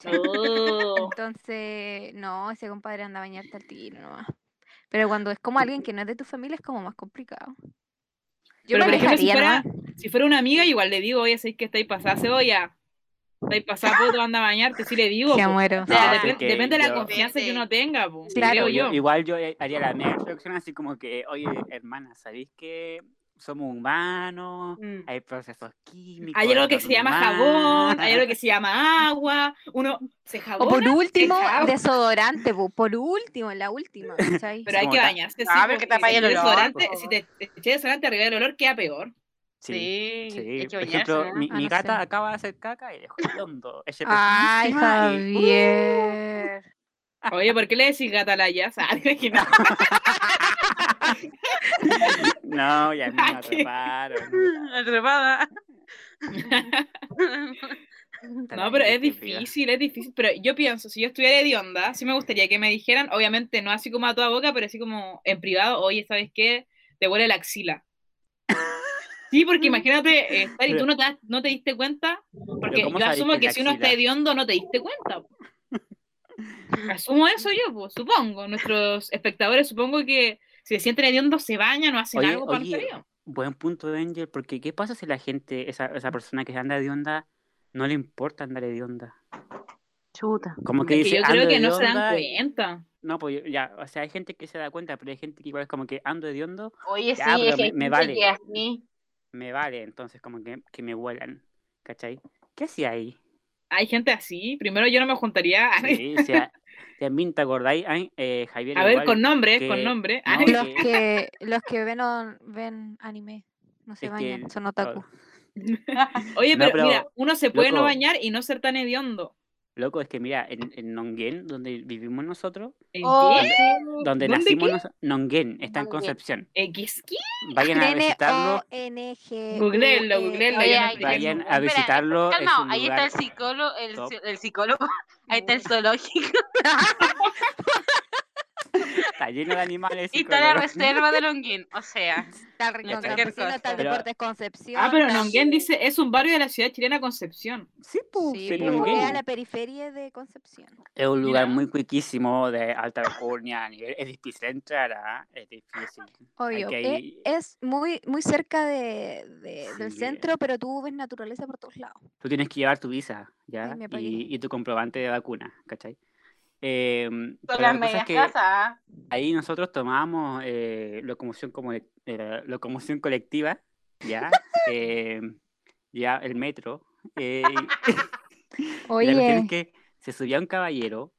Oh. Entonces, no, ese compadre anda a bañarte al tiro nomás. Pero cuando es como alguien que no es de tu familia es como más complicado. Yo Pero, me por ejemplo, si fuera, si fuera una amiga, igual le digo, oye, ¿sabéis que estáis pasada cebolla? ¿Estáis pasada poto, anda a bañarte? Sí le digo. Ya muero. O sea, No, depen- porque depende de la confianza que uno tenga, po, Claro. creo yo. Igual yo haría la media reflexión así como que, oye, hermana, ¿sabéis que somos humanos? Mm. Hay procesos químicos. Hay algo que se llama normal". jabón, hay algo que se llama agua, uno se O jabona, por último, desodorante, po, por último, la última, ¿cachai? pero hay que bañarse. Ah, sí, pero que porque tapa si el te olor, desodorante- po. Si te te eché desodorante arriba del olor, queda peor. Sí. Sí, por ejemplo, ¿no? mi, Ah, mi no gata sé. acaba de hacer caca y dejó el hondo. Ese Ay, y- Javier. Oye, ¿por qué le decís gata a la Jazz? Ah. No, ya me Ah, atraparon. Atrapada. No, pero es difícil, es difícil. Pero yo pienso, si yo estuviera hedionda, sí me gustaría que me dijeran, obviamente no así como a toda boca, pero así como en privado, oye, ¿sabes qué? Te huele la axila. Sí, porque imagínate eh, estar y tú no te, das- no te diste cuenta, porque ¿cómo yo asumo que que si uno está hediondo no te diste cuenta. Asumo eso yo, pues, supongo. Nuestros espectadores supongo que si se sienten hediondos se bañan o hacen Oye, algo para no oye, estar hediondos. Buen punto, Angel, porque ¿qué pasa si la gente, esa, esa persona que anda de onda, no le importa andar de onda? Chuta. Como que dice, que yo creo "Ando que no se dan onda", y- cuenta. No, pues yo- ya, o sea, hay gente que se da cuenta, pero hay gente que igual es como que ando de hondo, Oye, Ya, sí, pero me- me vale. que así. Me vale, entonces como que, que me huelan, ¿cachai? ¿Qué hacía ahí? Hay gente así. Primero yo no me juntaría. Sí, o sea, también te acordáis, eh, Javier, A ver, igual con nombre, que- con nombre. no, Ay, que- Los que, los que ven, on- ven anime no se Es bañan, que- son otaku. Oye, No, pero, pero, mira, uno se puede no bañar y no ser tan hediondo. Loco, es que mira, en, en Nonguén, donde vivimos nosotros, ¿En Oh, qué? donde ¿Dónde nacimos qué? nos- Nonguén, está en. Concepción. ¿X qué? Vayan a visitarlo, N-O-N-G. Googleenlo, googleenlo, sé qué vayan a visitarlo. Calma, ahí está el psicólogo, el psicólogo, ahí está el zoológico, Está lleno de animales. y está la reserva de Longuín, o sea, Está Campesino, está el. Deportes Concepción. Ah, pero Nonguén dice, es un barrio de la ciudad chilena Concepción. Sí, pues, Sí, sí, pues, a la periferia de Concepción. Es un lugar Mira. muy cuiquísimo de alta alcurnia a nivel. Es difícil entrar, ¿ah? Es difícil. Obvio. e- ir- Es muy, muy cerca de, de- del centro, pero tú ves naturaleza por todos lados. Tú tienes que llevar tu visa, ¿ya? Ay, y, y tu comprobante de vacuna, ¿cachai? Eh, son las medias es que casas. ¿ah? ahí nosotros tomábamos eh, locomoción como eh, locomoción colectiva, ¿ya? Eh, ya el metro. eh, y la Oye. es que se subía un caballero,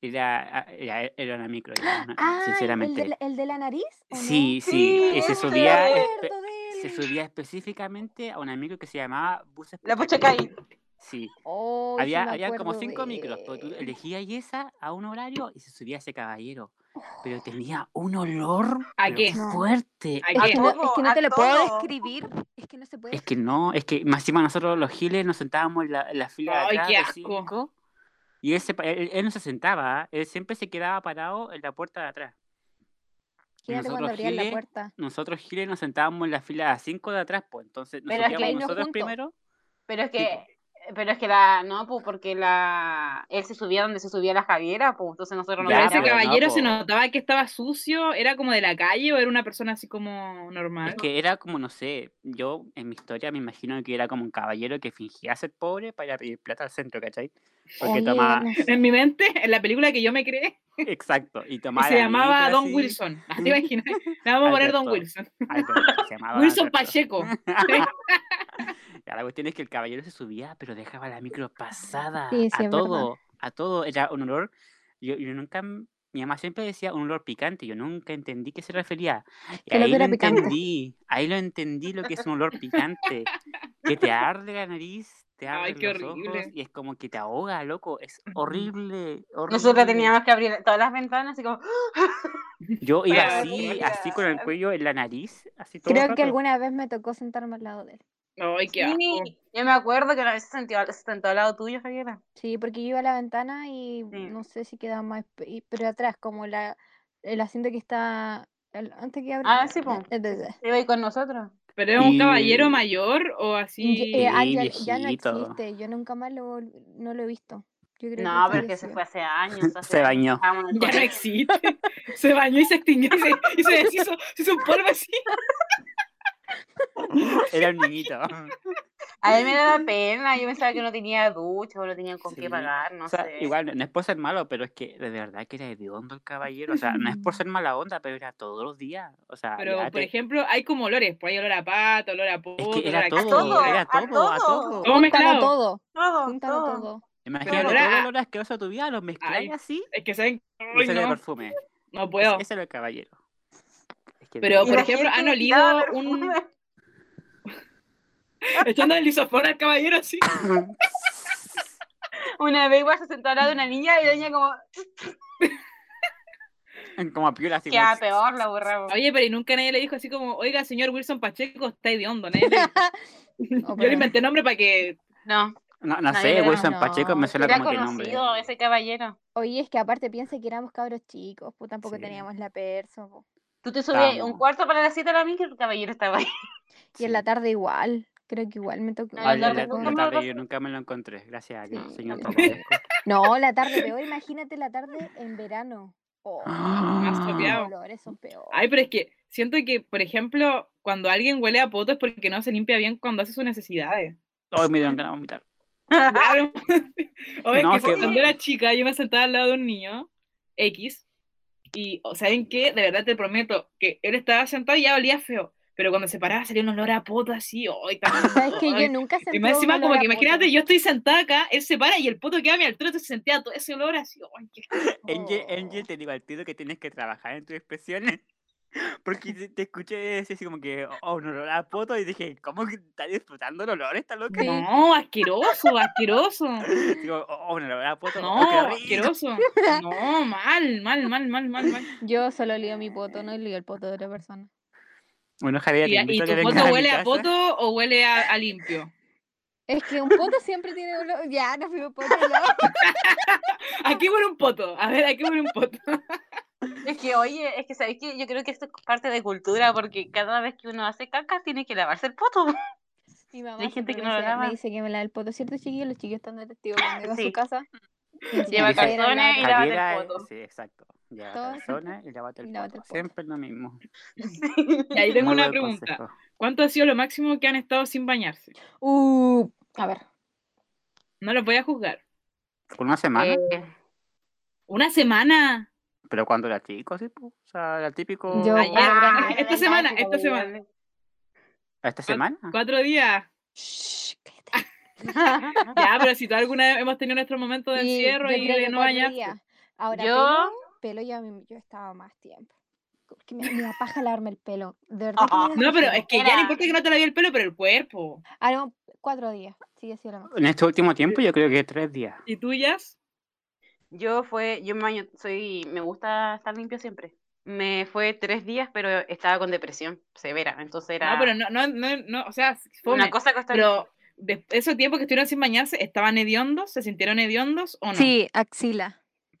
era, era, era una micro, ya, no- Ah, sinceramente. ¿el de, la, el de la nariz? ¿o no? Sí, sí, Sí, y se subía, se subía específicamente a una micro que se llamaba Buses La Puchacay. Sí, Oh, había, como cinco de micros, pero tú elegías esa a un horario y se subía ese caballero. Pero tenía un olor ¿A qué? Fuerte. ¿A Es qué? que, no, es que no te lo puedo describir. Es que no se puede. Es que no, es que más encima nosotros los giles nos sentábamos en la, en la fila de atrás qué de cinco, y él, se él, él no se sentaba, él siempre se quedaba parado en la puerta de atrás. Nosotros abrían la giles, puerta. Nosotros giles nos sentábamos en la fila de cinco de atrás, pues entonces nos Pero es nosotros primero. Pero es que pero es que la, no, pues porque la, él se subía donde se subía la Javiera, pues entonces nosotros no ese no, caballero se notaba que estaba sucio, era como de la calle o era una persona así como normal. Es que era como, no sé, yo en mi historia me imagino que era como un caballero que fingía ser pobre para ir a pedir plata al centro, ¿cachai? Porque Oye, tomaba. En mi mente, en la película que yo me creé, exacto, y y tomaba se la llamaba micro Don así, Wilson. ¿Te imaginas? Le vamos a poner Don. Wilson. Alberto, se llamaba Wilson Alberto. Pacheco. La cuestión es que el caballero se subía, pero dejaba la micro pasada Sí, sí, a es verdad. todo, a todo. Era un olor. Yo, yo nunca, mi mamá siempre decía un olor picante. Yo nunca entendí qué se refería. Y ahí lo era picante. entendí. Ahí lo entendí lo que es un olor picante. Que te arde la nariz, te Ay, arde qué los ojos horrible. y es como que te ahoga, loco. Es horrible, horrible. Nosotros teníamos que abrir todas las ventanas y como, Yo iba Ay, así, así con el cuello en la nariz, así todo Creo que alguna vez me tocó sentarme al lado de él. Ay, qué asco. sí, yo me acuerdo que una vez se sentó, se sentó al lado tuyo, Javiera. Sí, porque yo iba a la ventana y Sí. no sé si quedaba más, pero atrás, como la, el asiento que está el- antes que abra. Ah, sí, eh. Iba ahí con nosotros. ¿Pero es un Y- caballero mayor o así? Eh, ah, ya, ya no existe, yo nunca más lo, no lo he visto. Yo creo No, que pero que se fue hace años. hace Se bañó. Ya no existe. Se bañó y se extinguió y se, y se deshizo, se hizo un polvo así. Era un niñito. A mí me daba pena, yo pensaba que no tenía ducha o no tenían con Sí. qué pagar, no O sea, sé. igual no es por ser malo, pero es que de verdad que era hediondo el caballero. O sea, no es por ser mala onda, pero era todos los días. O sea, Pero, por te- ejemplo, hay como olores. Pues hay olor a pato, olor a poto, es que olor era a todo, todo, era a todo, a todo. Todo todo. Júntalo mezclado. todo, todo, todo. todo. Imagínate olor a- todo el olor asqueroso de tu vida, lo mezclas Ay, así Es que saben. Ay, no, perfume. no puedo. Ese era el caballero. Es que Pero, por ejemplo, han olido un. perfume. Echando el lisofón al caballero así. Una vez igual se sentó al lado de una niña y la niña como, como a piola así. queda como- peor la borra. Oye, pero y nunca nadie le dijo así como, oiga, señor Wilson Pacheco, está hediondo. Nadie le Yo le inventé nombre para que. No, No, no Nadie sé, Wilson no, Pacheco me suena era como que nombre. conocido ese caballero. Oye, es que aparte piensa que éramos cabros chicos, pues tampoco Sí. teníamos la perso. Tú te subías un cuarto para las 7 de la micro y el caballero estaba ahí. Y en la tarde igual, creo que igual me tocó. No, Ay, la la, nunca la me tarde pasó. yo nunca me lo encontré, gracias a Dios, Sí, señor a mí Papalesco. No, la tarde peor, imagínate la tarde en verano. Oh, Más los son peores. Ay, pero es que siento que, por ejemplo, cuando alguien huele a poto es porque no se limpia bien cuando hace sus necesidades. Hoy me dieron ganas de vomitar. Claro. O es No, que cuando era chica yo me sentaba al lado de un niño X y ¿saben qué? De verdad te prometo que él estaba sentado y ya olía feo, pero cuando se paraba salía un olor a poto así, ¡ay, tan- ¿Sabes que! Yo nunca sentí Y más un encima olor como que imagínate, poto. yo estoy sentada acá, él se para y el poto queda a mi altura, entonces sentía todo ese olor así, ¡ay, qué Angel, Oh. Angel, te digo al tiro que tienes que trabajar en tus expresiones. Porque te, te escuché decir así como que, oh, un olor a poto, y dije, ¿cómo que está disfrutando el olor esta loca? Sí. No, asqueroso, asqueroso. Digo, oh, un olor a poto, No, oh, asqueroso. No, mal, mal, mal, mal, mal, mal. Yo solo lío mi poto, no lío el poto de otra persona. Bueno, Javier, ¿Y, te y tu poto huele a poto o huele a, a limpio? Es que un poto siempre tiene olor. Ya, no fuimos por otro lado. Aquí huele un poto. A ver, aquí huele un poto. Es que, oye, es que sabéis que yo creo que esto es parte de cultura, porque cada vez que uno hace caca tiene que lavarse el poto. Mi mamá Hay gente que no lo lava. me dice que me lava el poto, ¿cierto, chiquillos? Los chiquillos están de testigo cuando iba a Sí. su casa. Lleva decían, "Javier, calzones y lávate el poto. sí, exacto. Lleva calzones y lávate el poto. Siempre lo mismo. Y ahí tengo una pregunta. consejo. ¿Cuánto ha sido lo máximo que han estado sin bañarse? Uh, a ver. No los voy a juzgar. ¿Por una semana? Eh, ¿Una semana? Pero cuando era chico, sí, pues. O sea, era típico. Yo- Ayer. ah, esta semana, esta semana. bien. ¿Esta semana? ¿Cuatro días? Shh. Ya, pero si tú alguna vez hemos tenido nuestro momento de Sí, encierro yo y de que no días. Ahora, Yo- pelo, pelo ya me- yo estaba más tiempo. Porque me, me da paja lavarme el pelo. De verdad que me da No, pero es que ya no importa que no te lavé el pelo, pero el cuerpo. Ah, no, cuatro días. Sí, así lo más. En este último tiempo yo creo que tres días. ¿Y tuyas? Yo fue, yo me baño, soy, me gusta estar limpio siempre. Me fue tres días, pero estaba con depresión severa, entonces era No, pero no, no, no, no o sea, fome. una cosa que Pero de esos tiempos que estuvieron sin bañarse, ¿estaban hediondos? ¿Se sintieron hediondos o no? Sí, axila.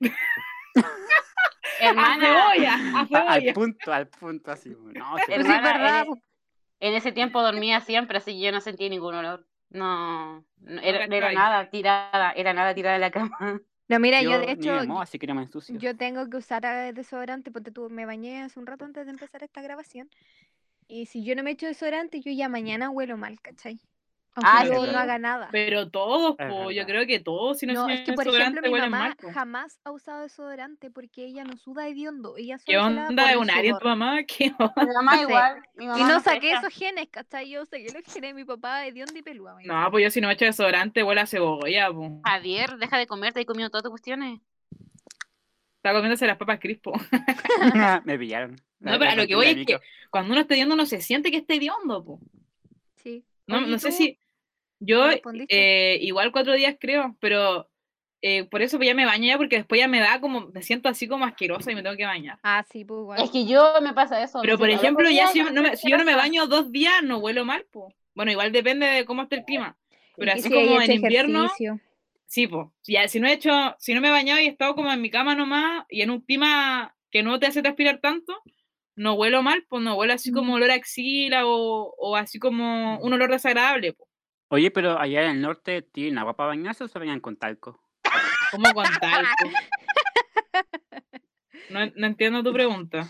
¡A hermana, cebolla! ¡A al punto, al punto así. No, sí. Hermana, verdad. en, en ese tiempo dormía siempre, así que yo no sentía ningún olor. No, no, era, nada tirada, era nada tirada de la cama. No, mira, yo, Yo de hecho, así que no me yo tengo que usar desodorante porque tú me bañé hace un rato antes de empezar esta grabación. Y si yo no me echo desodorante, yo ya mañana huelo mal, ¿cachai? Aunque Ah, yo sí. no haga nada. Pero todos, po, yo creo que todos, si no, No, es que por desodorante, ejemplo mi mamá jamás ha usado desodorante porque ella no suda hediondo. Ella ¿Qué onda? ¿Es un área tu mamá? ¿Qué onda? Mi mamá igual. Mi mamá Y no no saqué esos genes, ¿cachai? Yo saqué los genes de mi papá hediondo y pelúa. No, pues yo si no me echo desodorante, huele a cebolla, po. Javier, deja de comer, te he comido todas tus cuestiones. Está comiéndose las papas crispo. me pillaron. No, pero a lo que voy es que cuando uno está hediondo no se siente que esté hediondo, po. Sí. No, Oye, ¿y no sé si. Yo, eh, igual cuatro días creo, pero eh, por eso pues ya me baño ya, porque después ya me da como. Me siento así como asquerosa y me tengo que bañar. Ah, sí, pues igual. Es que yo me pasa eso. Pero por ejemplo, ya si, no me, si yo no me baño dos días, no huelo mal, po. Bueno, igual depende de cómo esté el clima. Pero así si como en invierno, ejercicio. sí, pues. Ya, si no he hecho, si no me he bañado y he estado como en mi cama nomás y en un clima que no te hace transpirar tanto, no huelo mal, pues no huelo así como Mm. olor a axila o, o así como un olor desagradable, pues. Oye, pero allá en el norte tienen agua para bañarse o se bañan con talco. ¿Cómo con talco? No, no entiendo tu pregunta.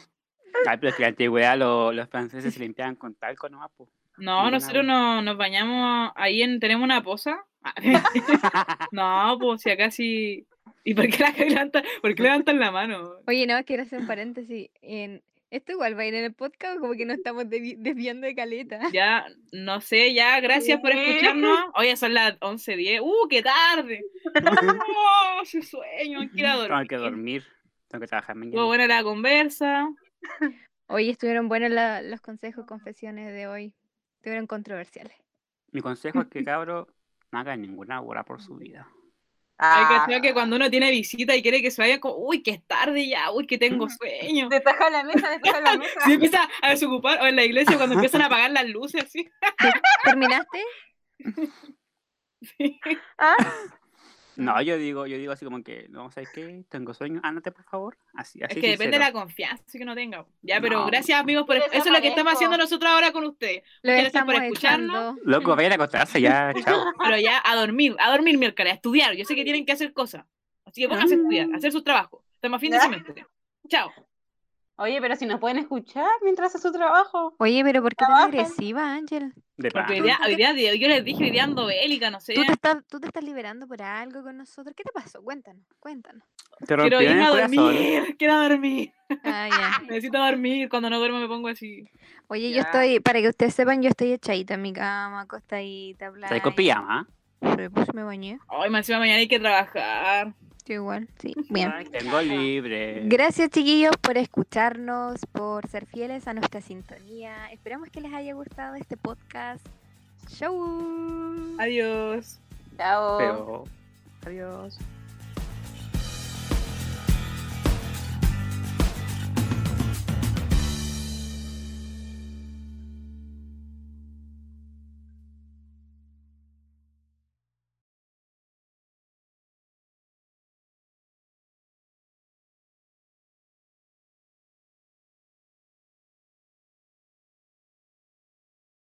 Ay, pero es que en la antigüedad lo- los franceses se limpiaban con talco nomás, pues. No, nosotros agua. no, nos bañamos ahí en, tenemos una poza. No, pues si acá sí. ¿Y por qué, la levantan, por qué levantan la mano? Oye, no, quiero hacer un paréntesis. En... Esto igual va a ir en el podcast, como que nos estamos desviando de caleta. Ya, no sé, ya, gracias por escucharnos. Oye, son las 11.10. ¡Uh, qué tarde! ¡Oh, qué sueño! Quiero Tengo que dormir. dormir. Tengo que trabajar mañana. Estuvo buena la conversa. Hoy estuvieron buenos la- los consejos, confesiones de hoy. Estuvieron controversiales. Mi consejo es que, cabro, no haga ninguna hora por su vida. Hay Ah, que que cuando uno tiene visita y quiere que se vaya, como, uy, que es tarde ya, uy, que tengo sueño. Despeja la mesa, despeja la mesa. Se empieza a desocupar, o en la iglesia cuando empiezan a apagar las luces, así. ¿Terminaste? Ah, No, yo digo, yo digo así como que, no, ¿sabes qué? Tengo sueño, ándate, por favor. Así, así Es que depende de la confianza que uno tenga. Ya, pero No. gracias, amigos, por eso es lo que estamos haciendo nosotros ahora con ustedes. Lo Muchas gracias por escucharnos. echando. Loco, vayan a acostarse ya, chao. Pero ya a dormir, a dormir miércoles, a estudiar. Yo sé que tienen que hacer cosas. Así que pónganse a estudiar, a hacer sus trabajos. Estamos a fin de semestre. Chao. Oye, pero si nos pueden escuchar mientras hace su trabajo. Oye, pero ¿por qué tan agresiva, Ángel? De Porque hoy día, hoy día, yo les dije, hoy día ando bélica, no sé. ¿Tú te, estás, ¿Tú te estás liberando por algo con nosotros? ¿Qué te pasó? Cuéntanos, cuéntanos. Te Quiero el a corazón. dormir, quiero dormir. Ah, ya. Necesito dormir. Cuando no duermo me pongo así. Oye, yo estoy, para que ustedes sepan, yo estoy echadita en mi cama, acostadita, Estás con pijama. Sí, Pues me bañé. Ay, más encima mañana hay que trabajar. Yo igual, sí. Bien. Ay, Tengo libre. Gracias chiquillos por escucharnos, por ser fieles a nuestra sintonía. Esperamos que les haya gustado este podcast. Chau. Adiós. Chao. Adiós.